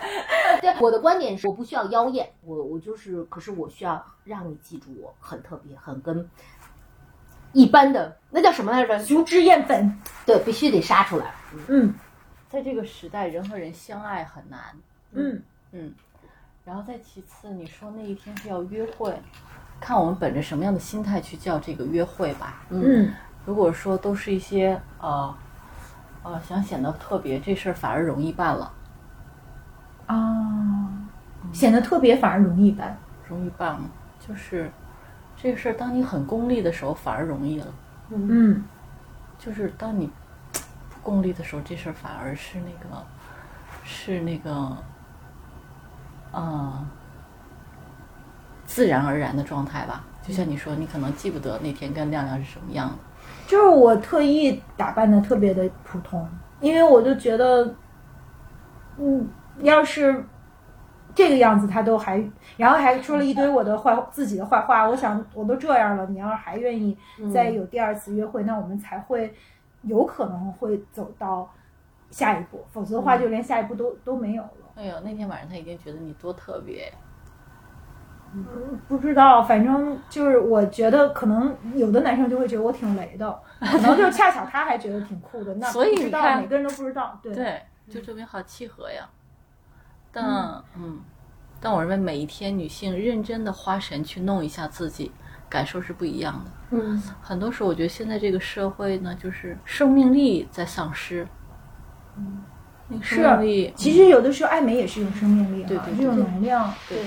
对，我的观点是，我不需要妖艳，我我就是，可是我需要让你记住我很特别，很跟一般的那叫什么来着？雄之艳粉，对，必须得杀出来。嗯在这个时代，人和人相爱很难。嗯嗯，然后再其次，你说那一天是要约会，看我们本着什么样的心态去叫这个约会吧。嗯如果说都是一些呃呃想显得特别，这事儿反而容易办了，啊，显得特别反而容易办。容易办了。就是这个事儿，当你很功利的时候，反而容易了。嗯就是当你不功利的时候，这事儿反而是那个是那个呃自然而然的状态吧。就像你说，你可能记不得那天跟亮亮是什么样的。就是我特意打扮的特别的普通，因为我就觉得，嗯，要是这个样子他都还，然后还说了一堆我的坏自己的坏话。我想我都这样了，你要是还愿意再有第二次约会，那我们才会有可能会走到下一步，否则的话就连下一步都、都没有了。哎呦，那天晚上他已经觉得你多特别，嗯不知道，反正就是我觉得可能有的男生就会觉得我挺雷的，可能就恰巧他还觉得挺酷的，那所以不知道你看每个人都不知道，对对，就证明好契合呀。但嗯，但我认为每一天女性认真的花神去弄一下自己，感受是不一样的。嗯，很多时候，我觉得现在这个社会呢，就是生命力在丧失。嗯，那个生命力，其实有的时候爱美也是一种生命力哈，对对这种能量，对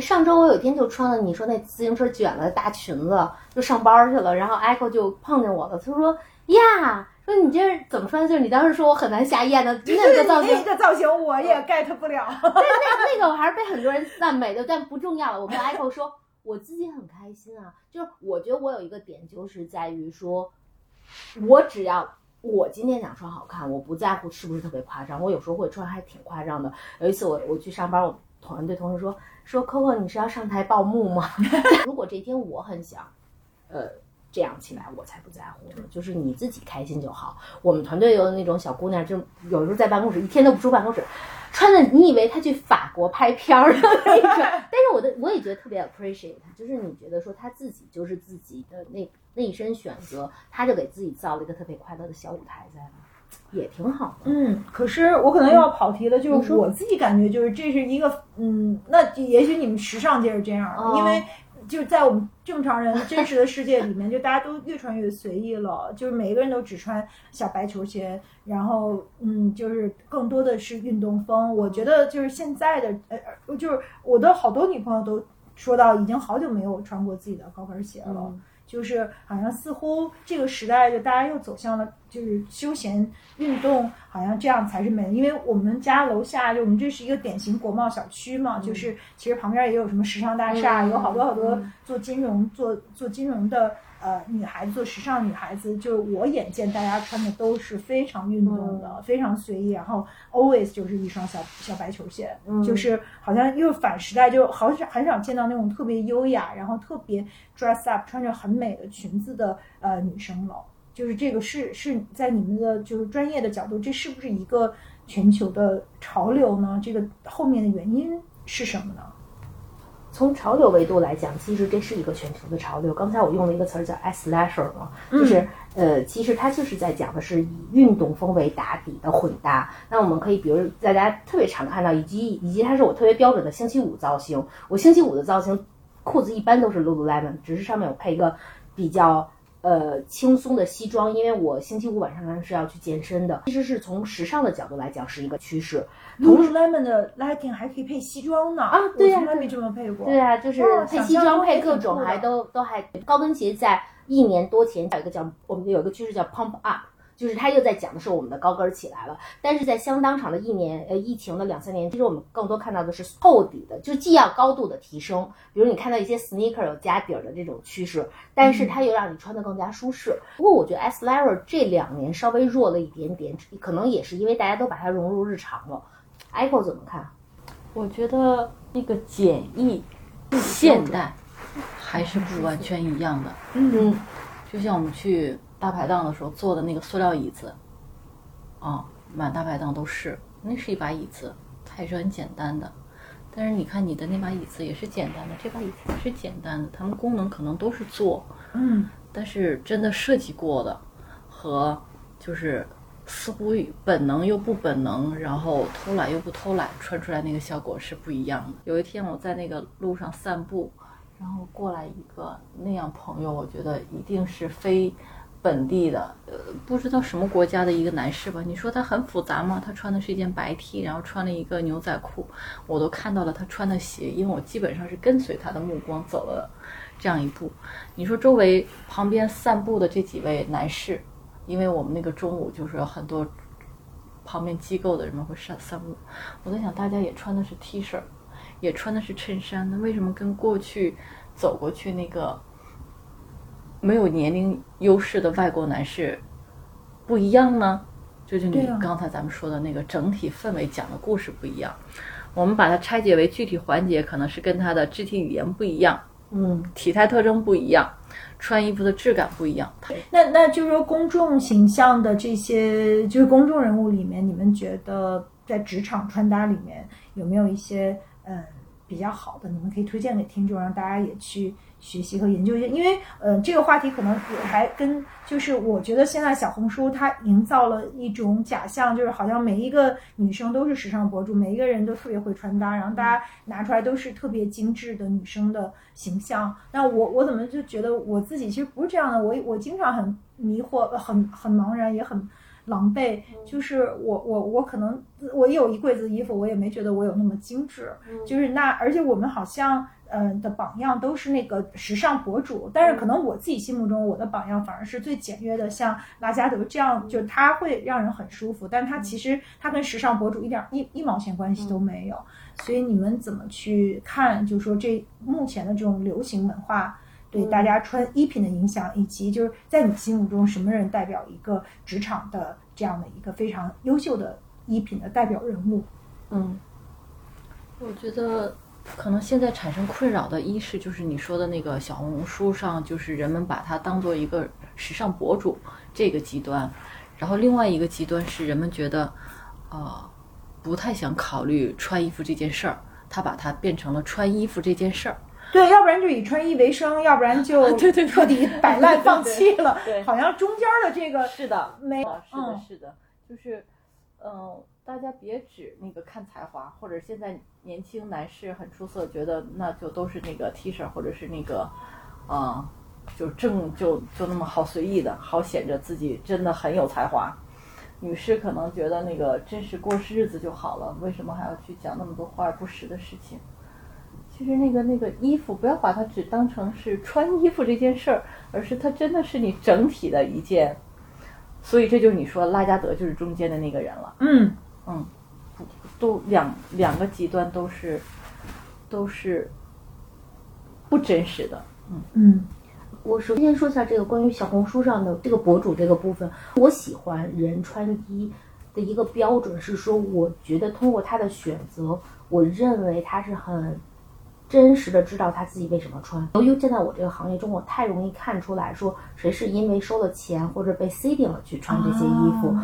上周我有一天就穿了你说那自行车卷了的大裙子，就上班去了，然后 Echo 就碰见我了，他说呀，说你这是怎么说呢？就是你当时说我很难下咽的 那个造型那，个造型我也 get 不了。那那个我还是被很多人赞美的，但不重要了。我跟 Echo 说，我自己很开心啊，就是我觉得我有一个点，就是在于说，我只要我今天想穿好看，我不在乎是不是特别夸张。我有时候会穿还挺夸张的。有一次我我去上班，我团队同事说说 Coco 你是要上台报幕吗？如果这一天我很想，呃。这样起来我才不在乎呢，就是你自己开心就好。我们团队有那种小姑娘，就有时候在办公室一天都不出办公室，穿的你以为她去法国拍片儿的那种。但是我的我也觉得特别 appreciate 她，就是你觉得说她自己就是自己的那那一身选择，她就给自己造了一个特别快乐的小舞台在那，也挺好的。嗯，可是我可能又要跑题了，就是我自己感觉就是这是一个，嗯，那也许你们时尚界是这样的，哦因为就在我们正常人真实的世界里面，就大家都越穿越随意了，就是每一个人都只穿小白球鞋，然后嗯，就是更多的是运动风。我觉得就是现在的，呃，呃就是我的好多女朋友都说到，已经好久没有穿过自己的高跟鞋了。就是好像似乎这个时代就大家又走向了就是休闲运动，好像这样才是美。的。因为我们家楼下就我们这是一个典型国贸小区嘛，就是其实旁边也有什么时尚大厦，嗯。有好多好多嗯。做金融、做做金融的呃女孩子，做时尚女孩子，就是我眼见大家穿的都是非常运动的，非常随意，然后 always 就是一双小小白球鞋，嗯就是好像又反时代，就好少很少见到那种特别优雅，然后特别 dress up 穿着很美的裙子的呃女生了。就是这个是是在你们的就是专业的角度，这是不是一个全球的潮流呢？这个后面的原因是什么呢？从潮流维度来讲，其实这是一个全球的潮流。刚才我用了一个词儿叫 s lasher 嘛，就是、呃，其实它就是在讲的是以运动风为打底的混搭。那我们可以，比如大家特别常看到，以及以及它是我特别标准的星期五造型。我星期五的造型，裤子一般都是 Lululemon，只是上面我配一个比较。呃，轻松的西装，因为我星期五晚上是要去健身的。其实是从时尚的角度来讲是一个趋势，Lululemon 的 legging 还可以配西装呢。啊对呀我从来没这么配过。对啊，就是哦配西装配各种，还都都还高跟鞋在一年多前有一个叫我们有一个趋势叫 pump up，就是他又在讲的是我们的高跟儿起来了，但是在相当长的一年呃疫情的两三年，其实我们更多看到的是厚底的，就既要高度的提升，比如你看到一些 sneaker 有加底儿的这种趋势，但是它又让你穿的更加舒适。不过我觉得 S Lara 这两年稍微弱了一点点，可能也是因为大家都把它融入日常了。Echo 怎么看？我觉得那个简易、现代还是不完全一样的。嗯，就像我们去大排档的时候坐的那个塑料椅子，啊，满大排档都是，那是一把椅子，它也是很简单的。但是你看你的那把椅子也是简单的，这把椅子也是简单的，它们功能可能都是做，嗯，但是真的设计过的和就是似乎本能又不本能，然后偷懒又不偷懒，穿出来那个效果是不一样的。有一天我在那个路上散步，然后过来一个那样朋友，我觉得一定是非本地的，呃，不知道什么国家的一个男士吧？你说他很复杂吗？他穿的是一件白 T，然后穿了一个牛仔裤，我都看到了他穿的鞋，因为我基本上是跟随他的目光走了这样一步。你说周围旁边散步的这几位男士，因为我们那个中午就是很多旁边机构的人们会散散步，我在想大家也穿的是 T 恤，也穿的是衬衫，那为什么跟过去走过去那个没有年龄优势的外国男士不一样呢？就是你刚才咱们说的那个整体氛围讲的故事不一样，我们把它拆解为具体环节，可能是跟他的肢体语言不一样，嗯，体态特征不一样，穿衣服的质感不一样。那那就是说，公众形象的这些，就是公众人物里面，你们觉得在职场穿搭里面有没有一些嗯比较好的，你们可以推荐给听众，让大家也去学习和研究一下？因为呃，这个话题可能也还跟就是我觉得现在小红书它营造了一种假象，就是好像每一个女生都是时尚博主，每一个人都特别会穿搭，然后大家拿出来都是特别精致的女生的形象。那我我怎么就觉得我自己其实不是这样的？我我经常很迷惑，很很茫然，也很狼狈。就是我我我可能我有一柜子衣服，我也没觉得我有那么精致。就是那而且我们好像。呃的榜样都是那个时尚博主，但是可能我自己心目中我的榜样反而是最简约的，像拉加德这样，就他会让人很舒服，但他其实他跟时尚博主一点一一毛钱关系都没有。所以你们怎么去看？就是说这目前的这种流行文化对大家穿衣品的影响，以及就是在你心目中什么人代表一个职场的这样的一个非常优秀的衣品的代表人物？嗯，我觉得。可能现在产生困扰的，一是就是你说的那个小红书上，就是人们把它当做一个时尚博主这个极端，然后另外一个极端是人们觉得，呃，不太想考虑穿衣服这件事儿，他把它变成了穿衣服这件事儿。对，要不然就以穿衣为生，要不然就 对对彻底摆烂放弃了。对，好像中间的这个是的，没是的，是的，就是，嗯。大家别指那个看才华，或者现在年轻男士很出色，觉得那就都是那个 T 恤，或者是那个，啊，就正就就那么好随意的，好显着自己真的很有才华。女士可能觉得那个真是过日子就好了，为什么还要去讲那么多华而不实的事情？其实那个那个衣服，不要把它只当成是穿衣服这件事儿，而是它真的是你整体的一件。所以这就是你说拉加德就是中间的那个人了。嗯。嗯，不，都两两个极端都是，都是不真实的。嗯嗯，我首先说一下这个关于小红书上的这个博主这个部分，我喜欢人穿衣的一个标准是说，我觉得通过他的选择，我认为他是很真实的知道他自己为什么穿。由于现在我这个行业中，我太容易看出来说谁是因为收了钱或者被 C 定了去穿这些衣服。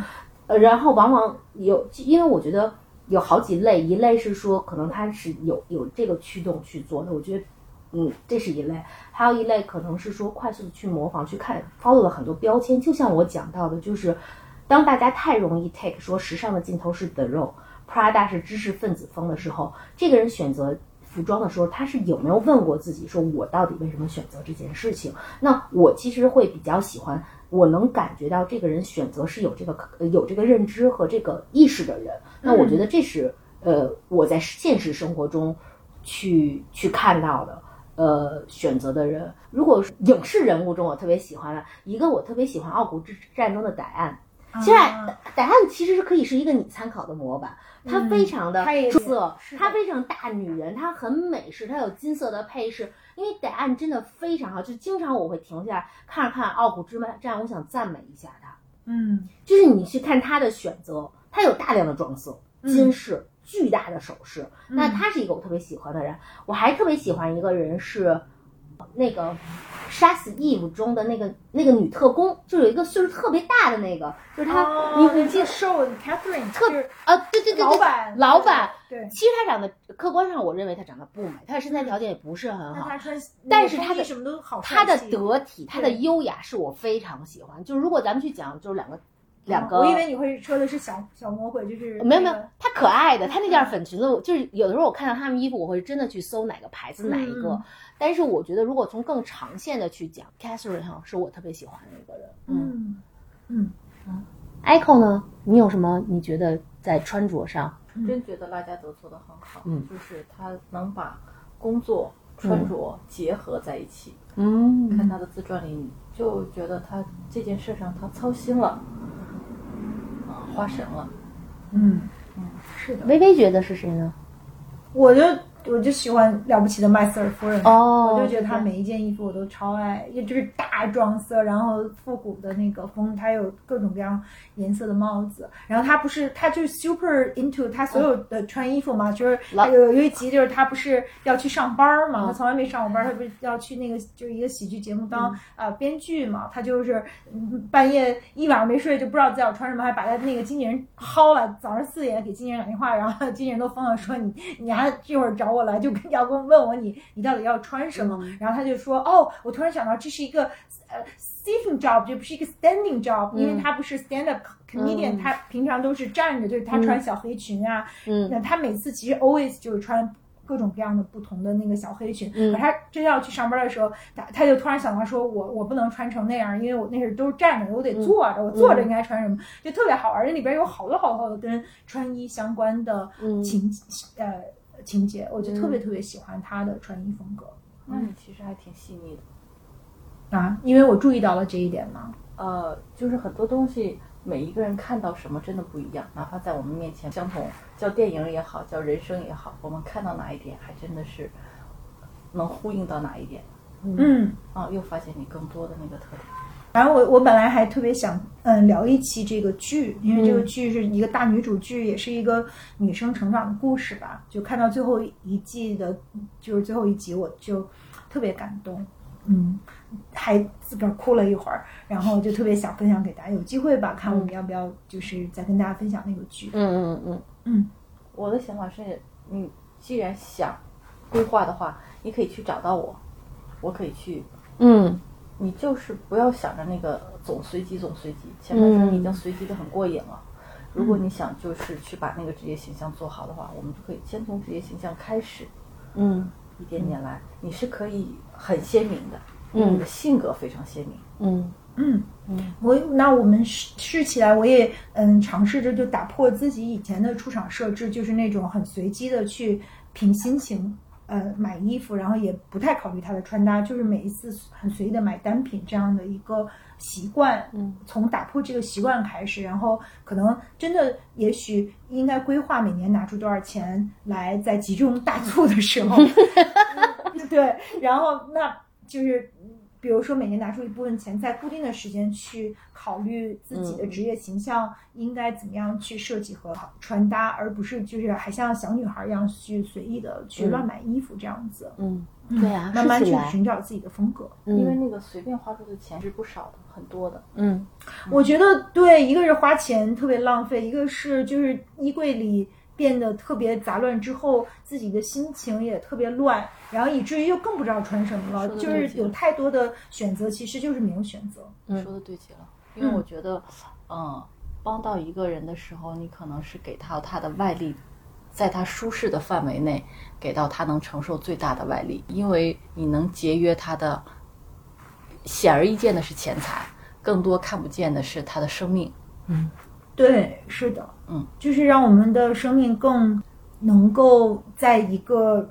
呃，然后往往有，因为我觉得有好几类，一类是说可能他是有有这个驱动去做的，我觉得，嗯，这是一类；还有一类可能是说快速的去模仿，去看 follow 了很多标签，就像我讲到的，就是当大家太容易 take 说时尚的尽头是 the road，Prada 是知识分子风的时候，这个人选择服装的时候，他是有没有问过自己，说我到底为什么选择这件事情？那我其实会比较喜欢。我能感觉到这个人选择是有这个有这个认知和这个意识的人，那我觉得这是呃我在现实生活中去去看到的呃选择的人。如果影视人物中我特别喜欢的一个，我特别喜欢《傲骨之战》中的戴安。其实戴安其实是可以是一个你参考的模板，她非常的出色，她非常大女人，她很美式，她有金色的配饰。因为答案真的非常好，就经常我会停下来看了看《傲骨之战》，我想赞美一下他。嗯，就是你去看他的选择，他有大量的装色、金饰、巨大的首饰，那他是一个我特别喜欢的人。我还特别喜欢一个人是。那个杀死 Eve 中的那个那个女特工，就有一个岁数特别大的那个，就是她，你你记瘦 Catherine 特啊，对对对对，老板老板，对，其实她长得客观上我认为她长得不美，她的身材条件也不是很好，但是她的什么都好，她的得体，她的优雅是我非常喜欢。就是如果咱们去讲，就是两个。两个，我以为你会说的是小小魔鬼，就是没有没有，她可爱的，她那件粉裙子，就是有的时候我看到他们衣服，我会真的去搜哪个牌子哪一个。但是我觉得，如果从更长线的去讲，Catherine 哈是我特别喜欢的一个人。嗯嗯嗯，Echo 呢？你有什么？你觉得在穿着上？真觉得拉加德做的很好，嗯，就是他能把工作穿着结合在一起。嗯，看他的自传里，就觉得他这件事上他操心了。花神了，嗯嗯，是的。微微觉得是谁呢？我就我就喜欢了不起的麦瑟尔夫人，哦我就觉得她每一件衣服我都超爱，也就是大撞色，然后复古的那个风，她有各种各样颜色的帽子，然后她不是她就是 super into 她所有的穿衣服嘛，就是有有一集就是她不是要去上班嘛，嗯。她从来没上过班，她不是要去那个就是一个喜剧节目当呃编剧嘛，她就是嗯半夜一晚上没睡就不知道自己要穿什么，还把她那个经纪人薅了，早上四点给经纪人打电话，然后经纪人都疯了，说你你还这会儿找我来，就跟 要跟问我你你到底要穿什么，然后他就说哦，我突然想到这是一个呃 sitting job，这不是一个 standing job，、因为他不是 stand up comedian，、他平常都是站着，就是他穿小黑裙啊，嗯。那他每次其实 always 就是穿。各种各样的不同的那个小黑裙，嗯。可他真要去上班的时候，他他就突然想到说我，我不能穿成那样，因为我那是都是站着的，我得坐着，我坐着应该穿什么，就特别好玩。这里边有好多好多的跟穿衣相关的嗯。情、呃情节，我就特别特别喜欢他的穿衣风格。那你其实还挺细腻的。啊，因为我注意到了这一点嘛。呃，就是很多东西，每一个人看到什么真的不一样，哪怕在我们面前相同，叫电影也好，叫人生也好，我们看到哪一点，还真的是能呼应到哪一点嗯，啊，又发现你更多的那个特点。然后我我本来还特别想嗯聊一期这个剧，因为这个嗯剧是一个大女主剧，也是一个女生成长的故事吧。就看到最后一季的，就是最后一集，我就特别感动，嗯，还自个儿哭了一会儿，然后就特别想分享给大家。有机会吧，看我们要不要就是再跟大家分享那个剧。嗯嗯嗯嗯我的想法是，你既然想规划的话，你可以去找到我，我可以去嗯你就是不要想着那个总随机总随机，前半生嗯已经随机的很过瘾了。如果你想就是去把那个职业形象做好的话，我们就可以先从职业形象开始，嗯一点点来。你是可以很鲜明的，嗯你的性格非常鲜明。嗯嗯。我那我们试试起来，我也嗯尝试着就打破自己以前的出场设置，就是那种很随机的去凭心情呃买衣服，然后也不太考虑他的穿搭，就是每一次很随意的买单品这样的一个习惯。嗯，从打破这个习惯开始，然后可能真的也许应该规划每年拿出多少钱来，在集中大促的时候，嗯 对，然后那就是。比如说，每年拿出一部分钱，在固定的时间去考虑自己的职业形象应该怎么样去设计和穿搭，而不是就是还像小女孩一样去随意的去乱买衣服这样子。嗯，嗯对啊慢慢去寻找自己的风格。嗯因为那个随便花出的钱是不少的，很多的。嗯我觉得对，一个是花钱特别浪费，一个是就是衣柜里变得特别杂乱之后，自己的心情也特别乱，然后以至于又更不知道穿什么了，就是有太多的选择，其实就是没有选择。嗯说的对极了，因为我觉得，嗯，帮到一个人的时候，你可能是给他他的外力，在他舒适的范围内，给到他能承受最大的外力，因为你能节约他的，显而易见的是钱财，更多看不见的是他的生命。嗯对，是的，嗯，就是让我们的生命更能够在一个，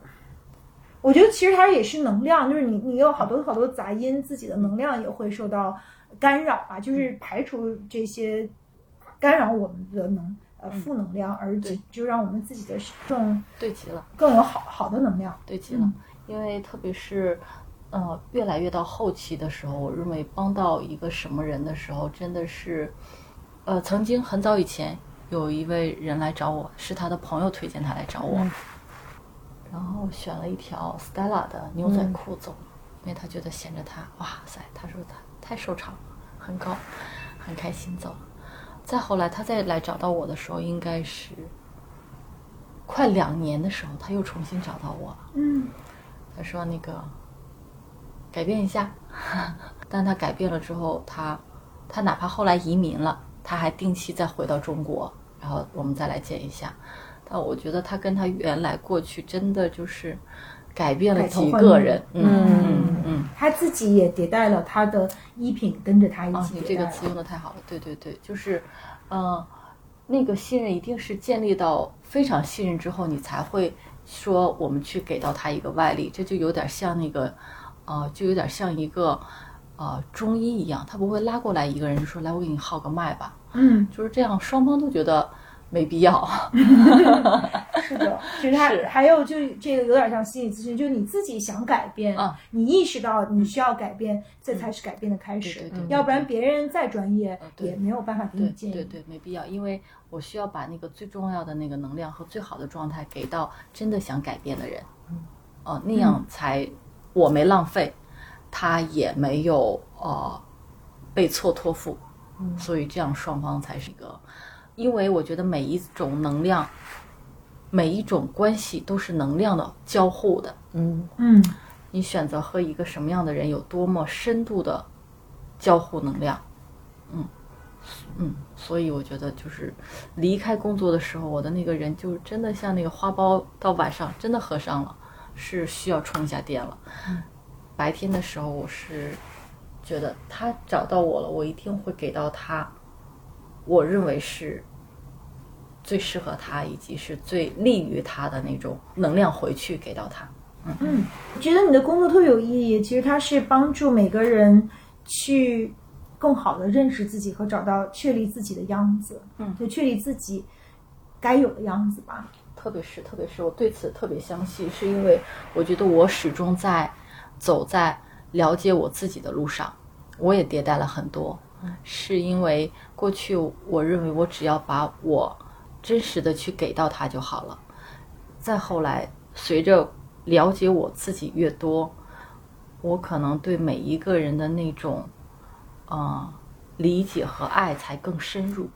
我觉得其实它也是能量，就是你你有好多好多杂音，自己的能量也会受到干扰吧，就是排除这些干扰我们的能呃负能量，而对。就让我们自己的更对齐了。更有好好的能量。对极了，因为特别是，呃，越来越到后期的时候，我认为帮到一个什么人的时候，真的是，呃，曾经很早以前有一位人来找我，是他的朋友推荐他来找我，嗯然后选了一条 Stella 的牛仔裤走，因为他觉得显着他，哇塞，他说他太瘦长了，很高，很开心走。再后来他再来找到我的时候，应该是快两年的时候，他又重新找到我了。嗯他说那个改变一下，但他改变了之后，他他哪怕后来移民了，他还定期再回到中国，然后我们再来见一下。但我觉得他跟他原来过去真的就是改变了几个人，嗯嗯嗯。他自己也迭代了他的衣品，跟着他一啊，起这个词用的太好了，对对对，就是，嗯、那个信任一定是建立到非常信任之后，你才会说我们去给到他一个外力，这就有点像那个，呃，就有点像一个，呃，中医一样，他不会拉过来一个人就说来我给你号个脉吧，嗯，就是这样，双方都觉得没必要。是的，就是他还有就这个有点像心理咨询，就是你自己想改变，啊你意识到你需要改变，这才是改变的开始，对对对要不然别人再专业也没有办法给你对建议。对对，没必要，因为我需要把那个最重要的那个能量和最好的状态给到真的想改变的人，哦、那样才我没浪费，他也没有呃被错托付，所以这样双方才是一个，因为我觉得每一种能量，每一种关系都是能量的交互的，嗯嗯你选择和一个什么样的人有多么深度的交互能量，嗯嗯，所以我觉得就是离开工作的时候，我的那个人就真的像那个花苞，到晚上真的合上了，是需要充一下电了。白天的时候，我是觉得他找到我了，我一定会给到他，我认为是最适合他以及是最利于他的那种能量回去给到他。嗯，我觉得你的工作特别有意义。其实它是帮助每个人去更好的认识自己和找到确立自己的样子，嗯就确立自己该有的样子吧。特别是特别是我对此特别相信，是因为我觉得我始终在走在了解我自己的路上，我也迭代了很多，是因为过去我认为我只要把我真实的去给到他就好了，再后来随着了解我自己越多，我可能对每一个人的那种，呃，理解和爱才更深入。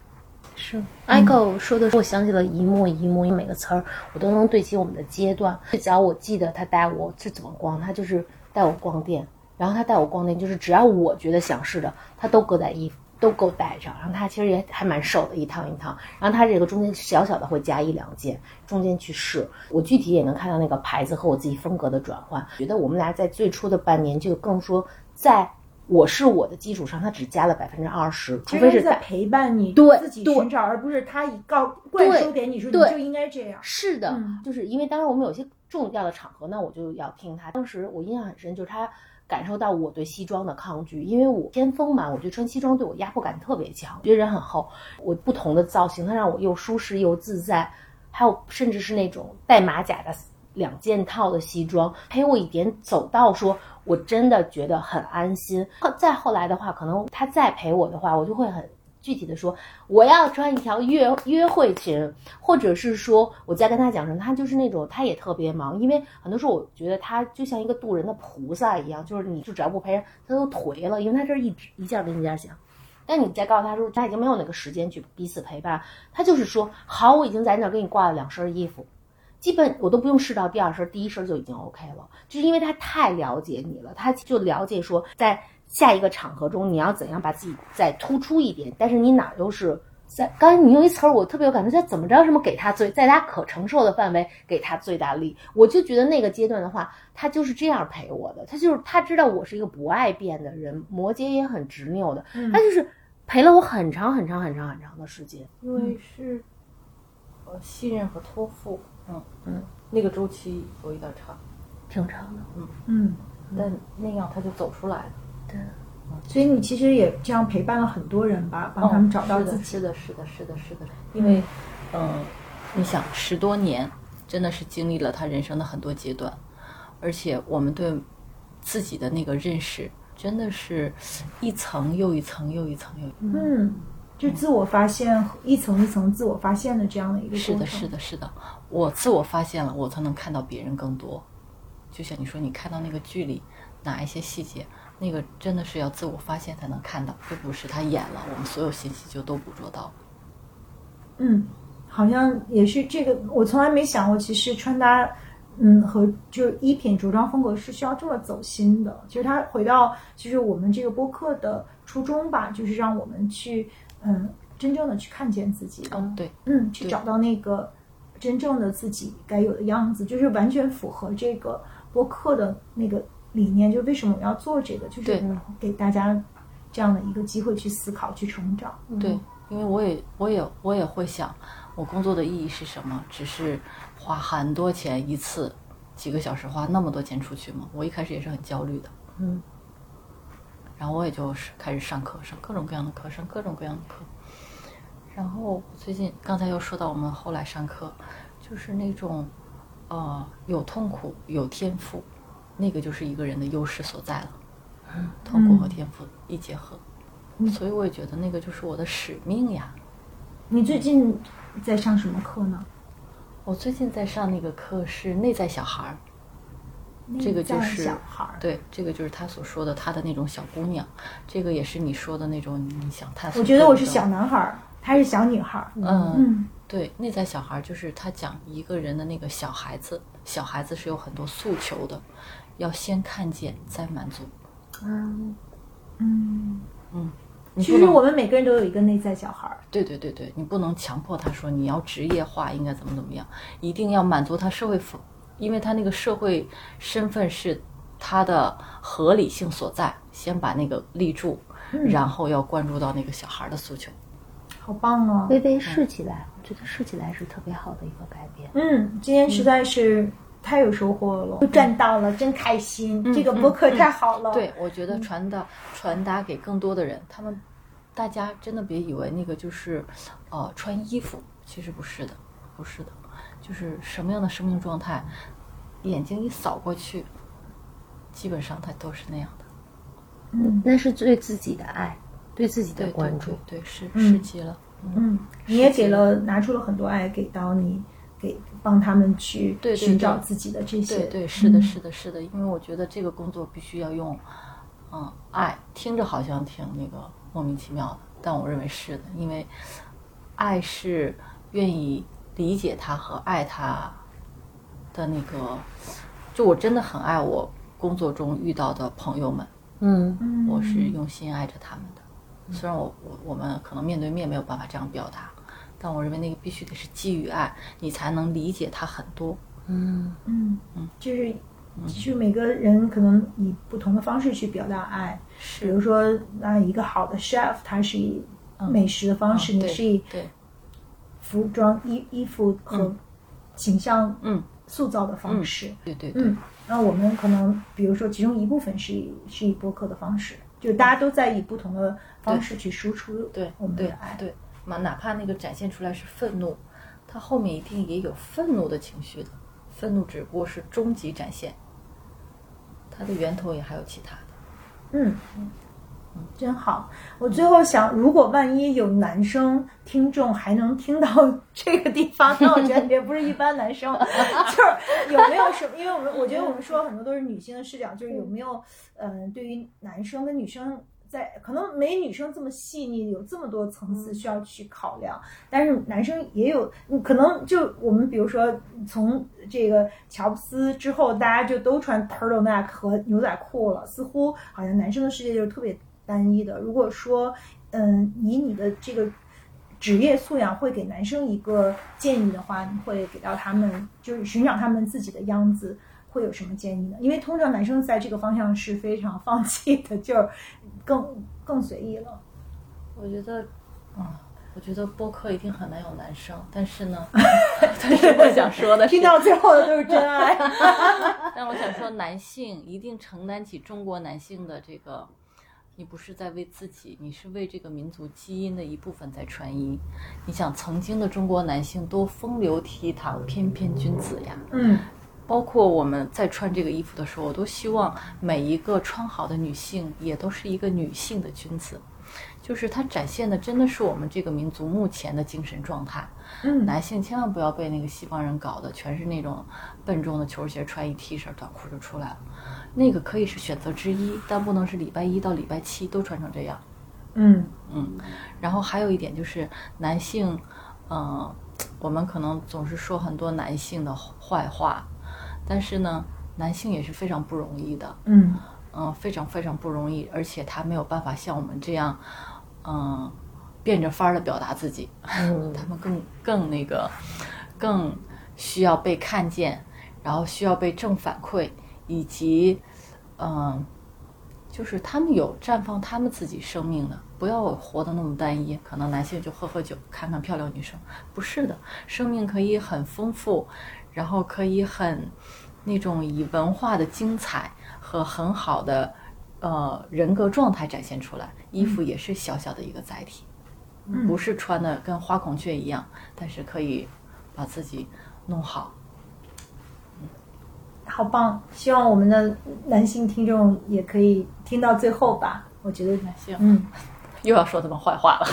是，Echo 说的，我想起了一幕一幕，因为每个词儿我都能对齐我们的阶段。只要我记得他带我是怎么逛，他就是带我逛店，然后他带我逛店，就是只要我觉得想试的，他都搁在衣服都给我带上。然后他其实也还蛮瘦的，一趟一趟。然后他这个中间小小的会加一两件，中间去试。我具体也能看到那个牌子和我自己风格的转换。觉得我们俩在最初的半年就更说在。我是我的基础上，他只加了百分之二十，除非是在陪伴你对自己寻找，而不是他以告灌输给你说你对就应该这样。是的，嗯就是因为当时我们有些重要的场合，那我就要听他。当时我印象很深，就是他感受到我对西装的抗拒，因为我偏锋嘛，我觉得穿西装对我压迫感特别强，觉得人很厚。我不同的造型，它让我又舒适又自在，还有甚至是那种带马甲的两件套的西装，陪我一点走到说，我真的觉得很安心。再后来的话，可能他再陪我的话，我就会很。具体的说，我要穿一条约约会裙，或者是说我在跟他讲什么，他就是那种他也特别忙，因为很多时候我觉得他就像一个渡人的菩萨一样，就是你就只要不陪人，他都颓了，因为他这一直一件跟一件想。但你再告诉他说他已经没有那个时间去彼此陪伴，他就是说好，我已经在那儿给你挂了两身衣服，基本我都不用试到第二身，第一身就已经 OK 了，就是因为他太了解你了，他就了解说在。下一个场合中，你要怎样把自己再突出一点？但是你哪儿都是在。刚才你用一词儿，我特别有感觉，叫怎么着？什么给他最在他可承受的范围给他最大力？我就觉得那个阶段的话，他就是这样陪我的。他就是他知道我是一个不爱变的人，摩羯也很执拗的，嗯他就是陪了我很长很长很长很长的时间。因为是呃信任和托付，嗯嗯，那个周期有一点长，挺长的，嗯嗯，但那样他就走出来了。对，所以你其实也这样陪伴了很多人吧，帮他们找到自己。是的，是的，是的，是的，是的。因为，嗯，你想十多年，真的是经历了他人生的很多阶段，而且我们对自己的那个认识，真的是一层又一层又一层又一层。嗯，就自我发现，一层一层自我发现的这样的一个。是的，是的，是的。我自我发现了，我才能看到别人更多。就像你说，你看到那个剧里哪一些细节，那个真的是要自我发现才能看到，这不是他演了，我们所有信息就都捕捉到了。嗯，好像也是这个，我从来没想过，其实穿搭，嗯，和就是衣品着装风格是需要这么走心的。其实他回到其实我们这个播客的初衷吧，就是让我们去，嗯，真正的去看见自己，嗯，对，嗯，去找到那个真正的自己该有的样子，就是完全符合这个播客的那个理念。就是为什么我要做这个，就是给大家这样的一个机会去思考、去成长。对，因为我也我也我也会想，我工作的意义是什么？只是花很多钱一次，几个小时花那么多钱出去吗？我一开始也是很焦虑的，嗯，然后我也就是开始上课，上各种各样的课，上各种各样的课。然后最近刚才又说到我们后来上课，就是那种，呃，有痛苦有天赋，那个就是一个人的优势所在了。痛苦和天赋一结合，所以我也觉得那个就是我的使命呀。你最近在上什么课呢？我最近在上那个课是内在小孩儿，这个就是小孩儿。对，这个就是他所说的他的那种小姑娘，这个也是你说的那种你想探索。我觉得我是小，男孩儿，他是小女孩儿。嗯，嗯对，内在小孩儿就是他讲一个人的那个小孩子，小孩子是有很多诉求的，要先看见再满足。嗯，嗯，嗯，其实我们每个人都有一个内在小孩儿。对对对对，你不能强迫他说你要职业化，应该怎么怎么样，一定要满足他社会服，因为他那个社会身份是他的合理性所在，先把那个立住，然后要关注到那个小孩的诉求。好棒哦！微微试起来，我觉得试起来是特别好的一个改变。嗯，今天实在是太有收获了，赚到了，真开心！这个播客太好了。对，我觉得传达传达给更多的人，他们大家真的别以为那个就是，呃，穿衣服，其实不是的，不是的，就是什么样的生命状态，眼睛一扫过去，基本上它都是那样的。嗯那是对自己的爱，对自己的关注。对对，是嗯是极了。嗯，嗯，你也给了拿出了很多爱给到你，给帮他们去对对寻找自己的这些。对对，是的，嗯是的，是的，因为我觉得这个工作必须要用，嗯，爱，听着好像挺那个莫名其妙的，但我认为是的，因为爱是愿意理解他和爱他的那个，就我真的很爱我工作中遇到的朋友们，嗯。嗯，我是用心爱着他们的。虽然我我我们可能面对面没有办法这样表达，但我认为那个必须得是基于爱，你才能理解他很多。嗯嗯嗯，就是就是每个人可能以不同的方式去表达爱，比如说，那一个好的 chef，他是以美食的方式，嗯你是以对，服装、衣衣服和形象嗯，塑造的方式。对对对。嗯，那我们可能比如说其中一部分是以是以播客的方式，就大家都在以不同的方式去输出对对我们的爱。对，嘛，哪怕那个展现出来是愤怒，它后面一定也有愤怒的情绪的，愤怒只不过是终极展现，它的源头也还有其他的。嗯，真好。我最后想，如果万一有男生听众还能听到 这个地方，那我觉得也不是一般男生，就是有没有什么？因为我们我觉得我们说很多都是女性的视角，就是有没有嗯、呃对于男生跟女生。在可能没女生这么细腻，有这么多层次需要去考量，但是男生也有，嗯可能就我们比如说从这个乔布斯之后，大家就都穿 turtleneck 和牛仔裤了，似乎好像男生的世界就是特别单一的。如果说，嗯，以你的这个职业素养会给男生一个建议的话，你会给到他们就是寻找他们自己的样子。会有什么建议呢？因为通常男生在这个方向是非常放弃的，就是更更随意了。我觉得，啊、我觉得播客一定很难有男生，但是呢，但是我想说的是，听到最后的都是真爱。但我想说，男性一定承担起中国男性的这个，你不是在为自己，你是为这个民族基因的一部分在传音。你想，曾经的中国男性多风流倜傥、翩翩君子呀，嗯包括我们在穿这个衣服的时候，我都希望每一个穿好的女性也都是一个女性的君子，就是它展现的真的是我们这个民族目前的精神状态。嗯男性千万不要被那个西方人搞的全是那种笨重的球鞋，穿一 T 恤短裤就出来了。那个可以是选择之一，但不能是礼拜一到礼拜七都穿成这样。嗯嗯，然后还有一点就是男性，嗯、我们可能总是说很多男性的坏话，但是呢，男性也是非常不容易的，嗯嗯、非常非常不容易，而且他没有办法像我们这样，嗯、变着法儿的表达自己，嗯 他们更更那个，更需要被看见，然后需要被正反馈，以及，嗯、就是他们有绽放他们自己生命的，不要活得那么单一。可能男性就喝喝酒，看看漂亮女生，不是的，生命可以很丰富，然后可以很那种以文化的精彩和很好的呃人格状态展现出来。衣服也是小小的一个载体，不是穿的跟花孔雀一样，但是可以把自己弄好。好棒！希望我们的男性听众也可以听到最后吧。我觉得，行，嗯，又要说他们坏话了。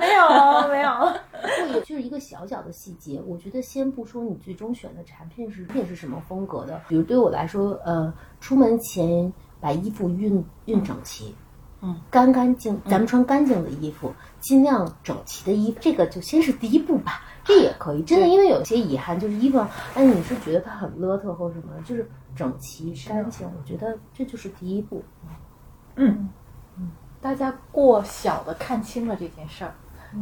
没 有没有，不也 就是一个小小的细节。我觉得先不说你最终选的产品是品是什么风格的，比如对我来说，呃，出门前把衣服熨熨整齐，嗯，干干净，咱们穿干净的衣服，尽量整齐的衣服，这个就先是第一步吧。这也可以，真的，因为有些遗憾就是衣服上，哎，你是觉得它很邋遢或者什么，就是整齐干净，我觉得这就是第一步。嗯，大家过小的看清了这件事儿，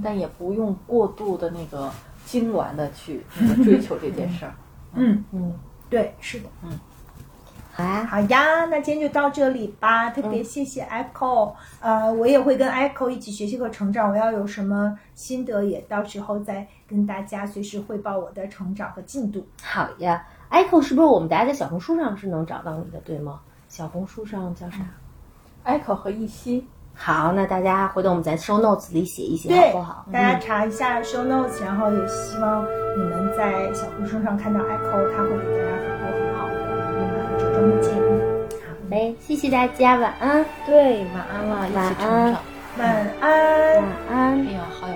但也不用过度的那个痉挛的去那个追求这件事儿。嗯，嗯，对，是的。嗯好呀，好呀，那今天就到这里吧。特别谢谢 Echo，、呃，我也会跟 Echo 一起学习和成长。我要有什么心得，也到时候再跟大家随时汇报我的成长和进度。好呀。Echo 是不是我们大家在小红书上是能找到你的，对吗？小红书上叫啥？Echo 和一熙，好，那大家回头我们在 show notes 里写一写，对，好不好？大家查一下 show notes，然后也希望你们在小红书上看到 Echo，他会给大家很多很好的嗯折中的建议。好嘞，谢谢大家，晚安，对，晚安了，一起成晚安长。晚安。晚安哎。呀，好有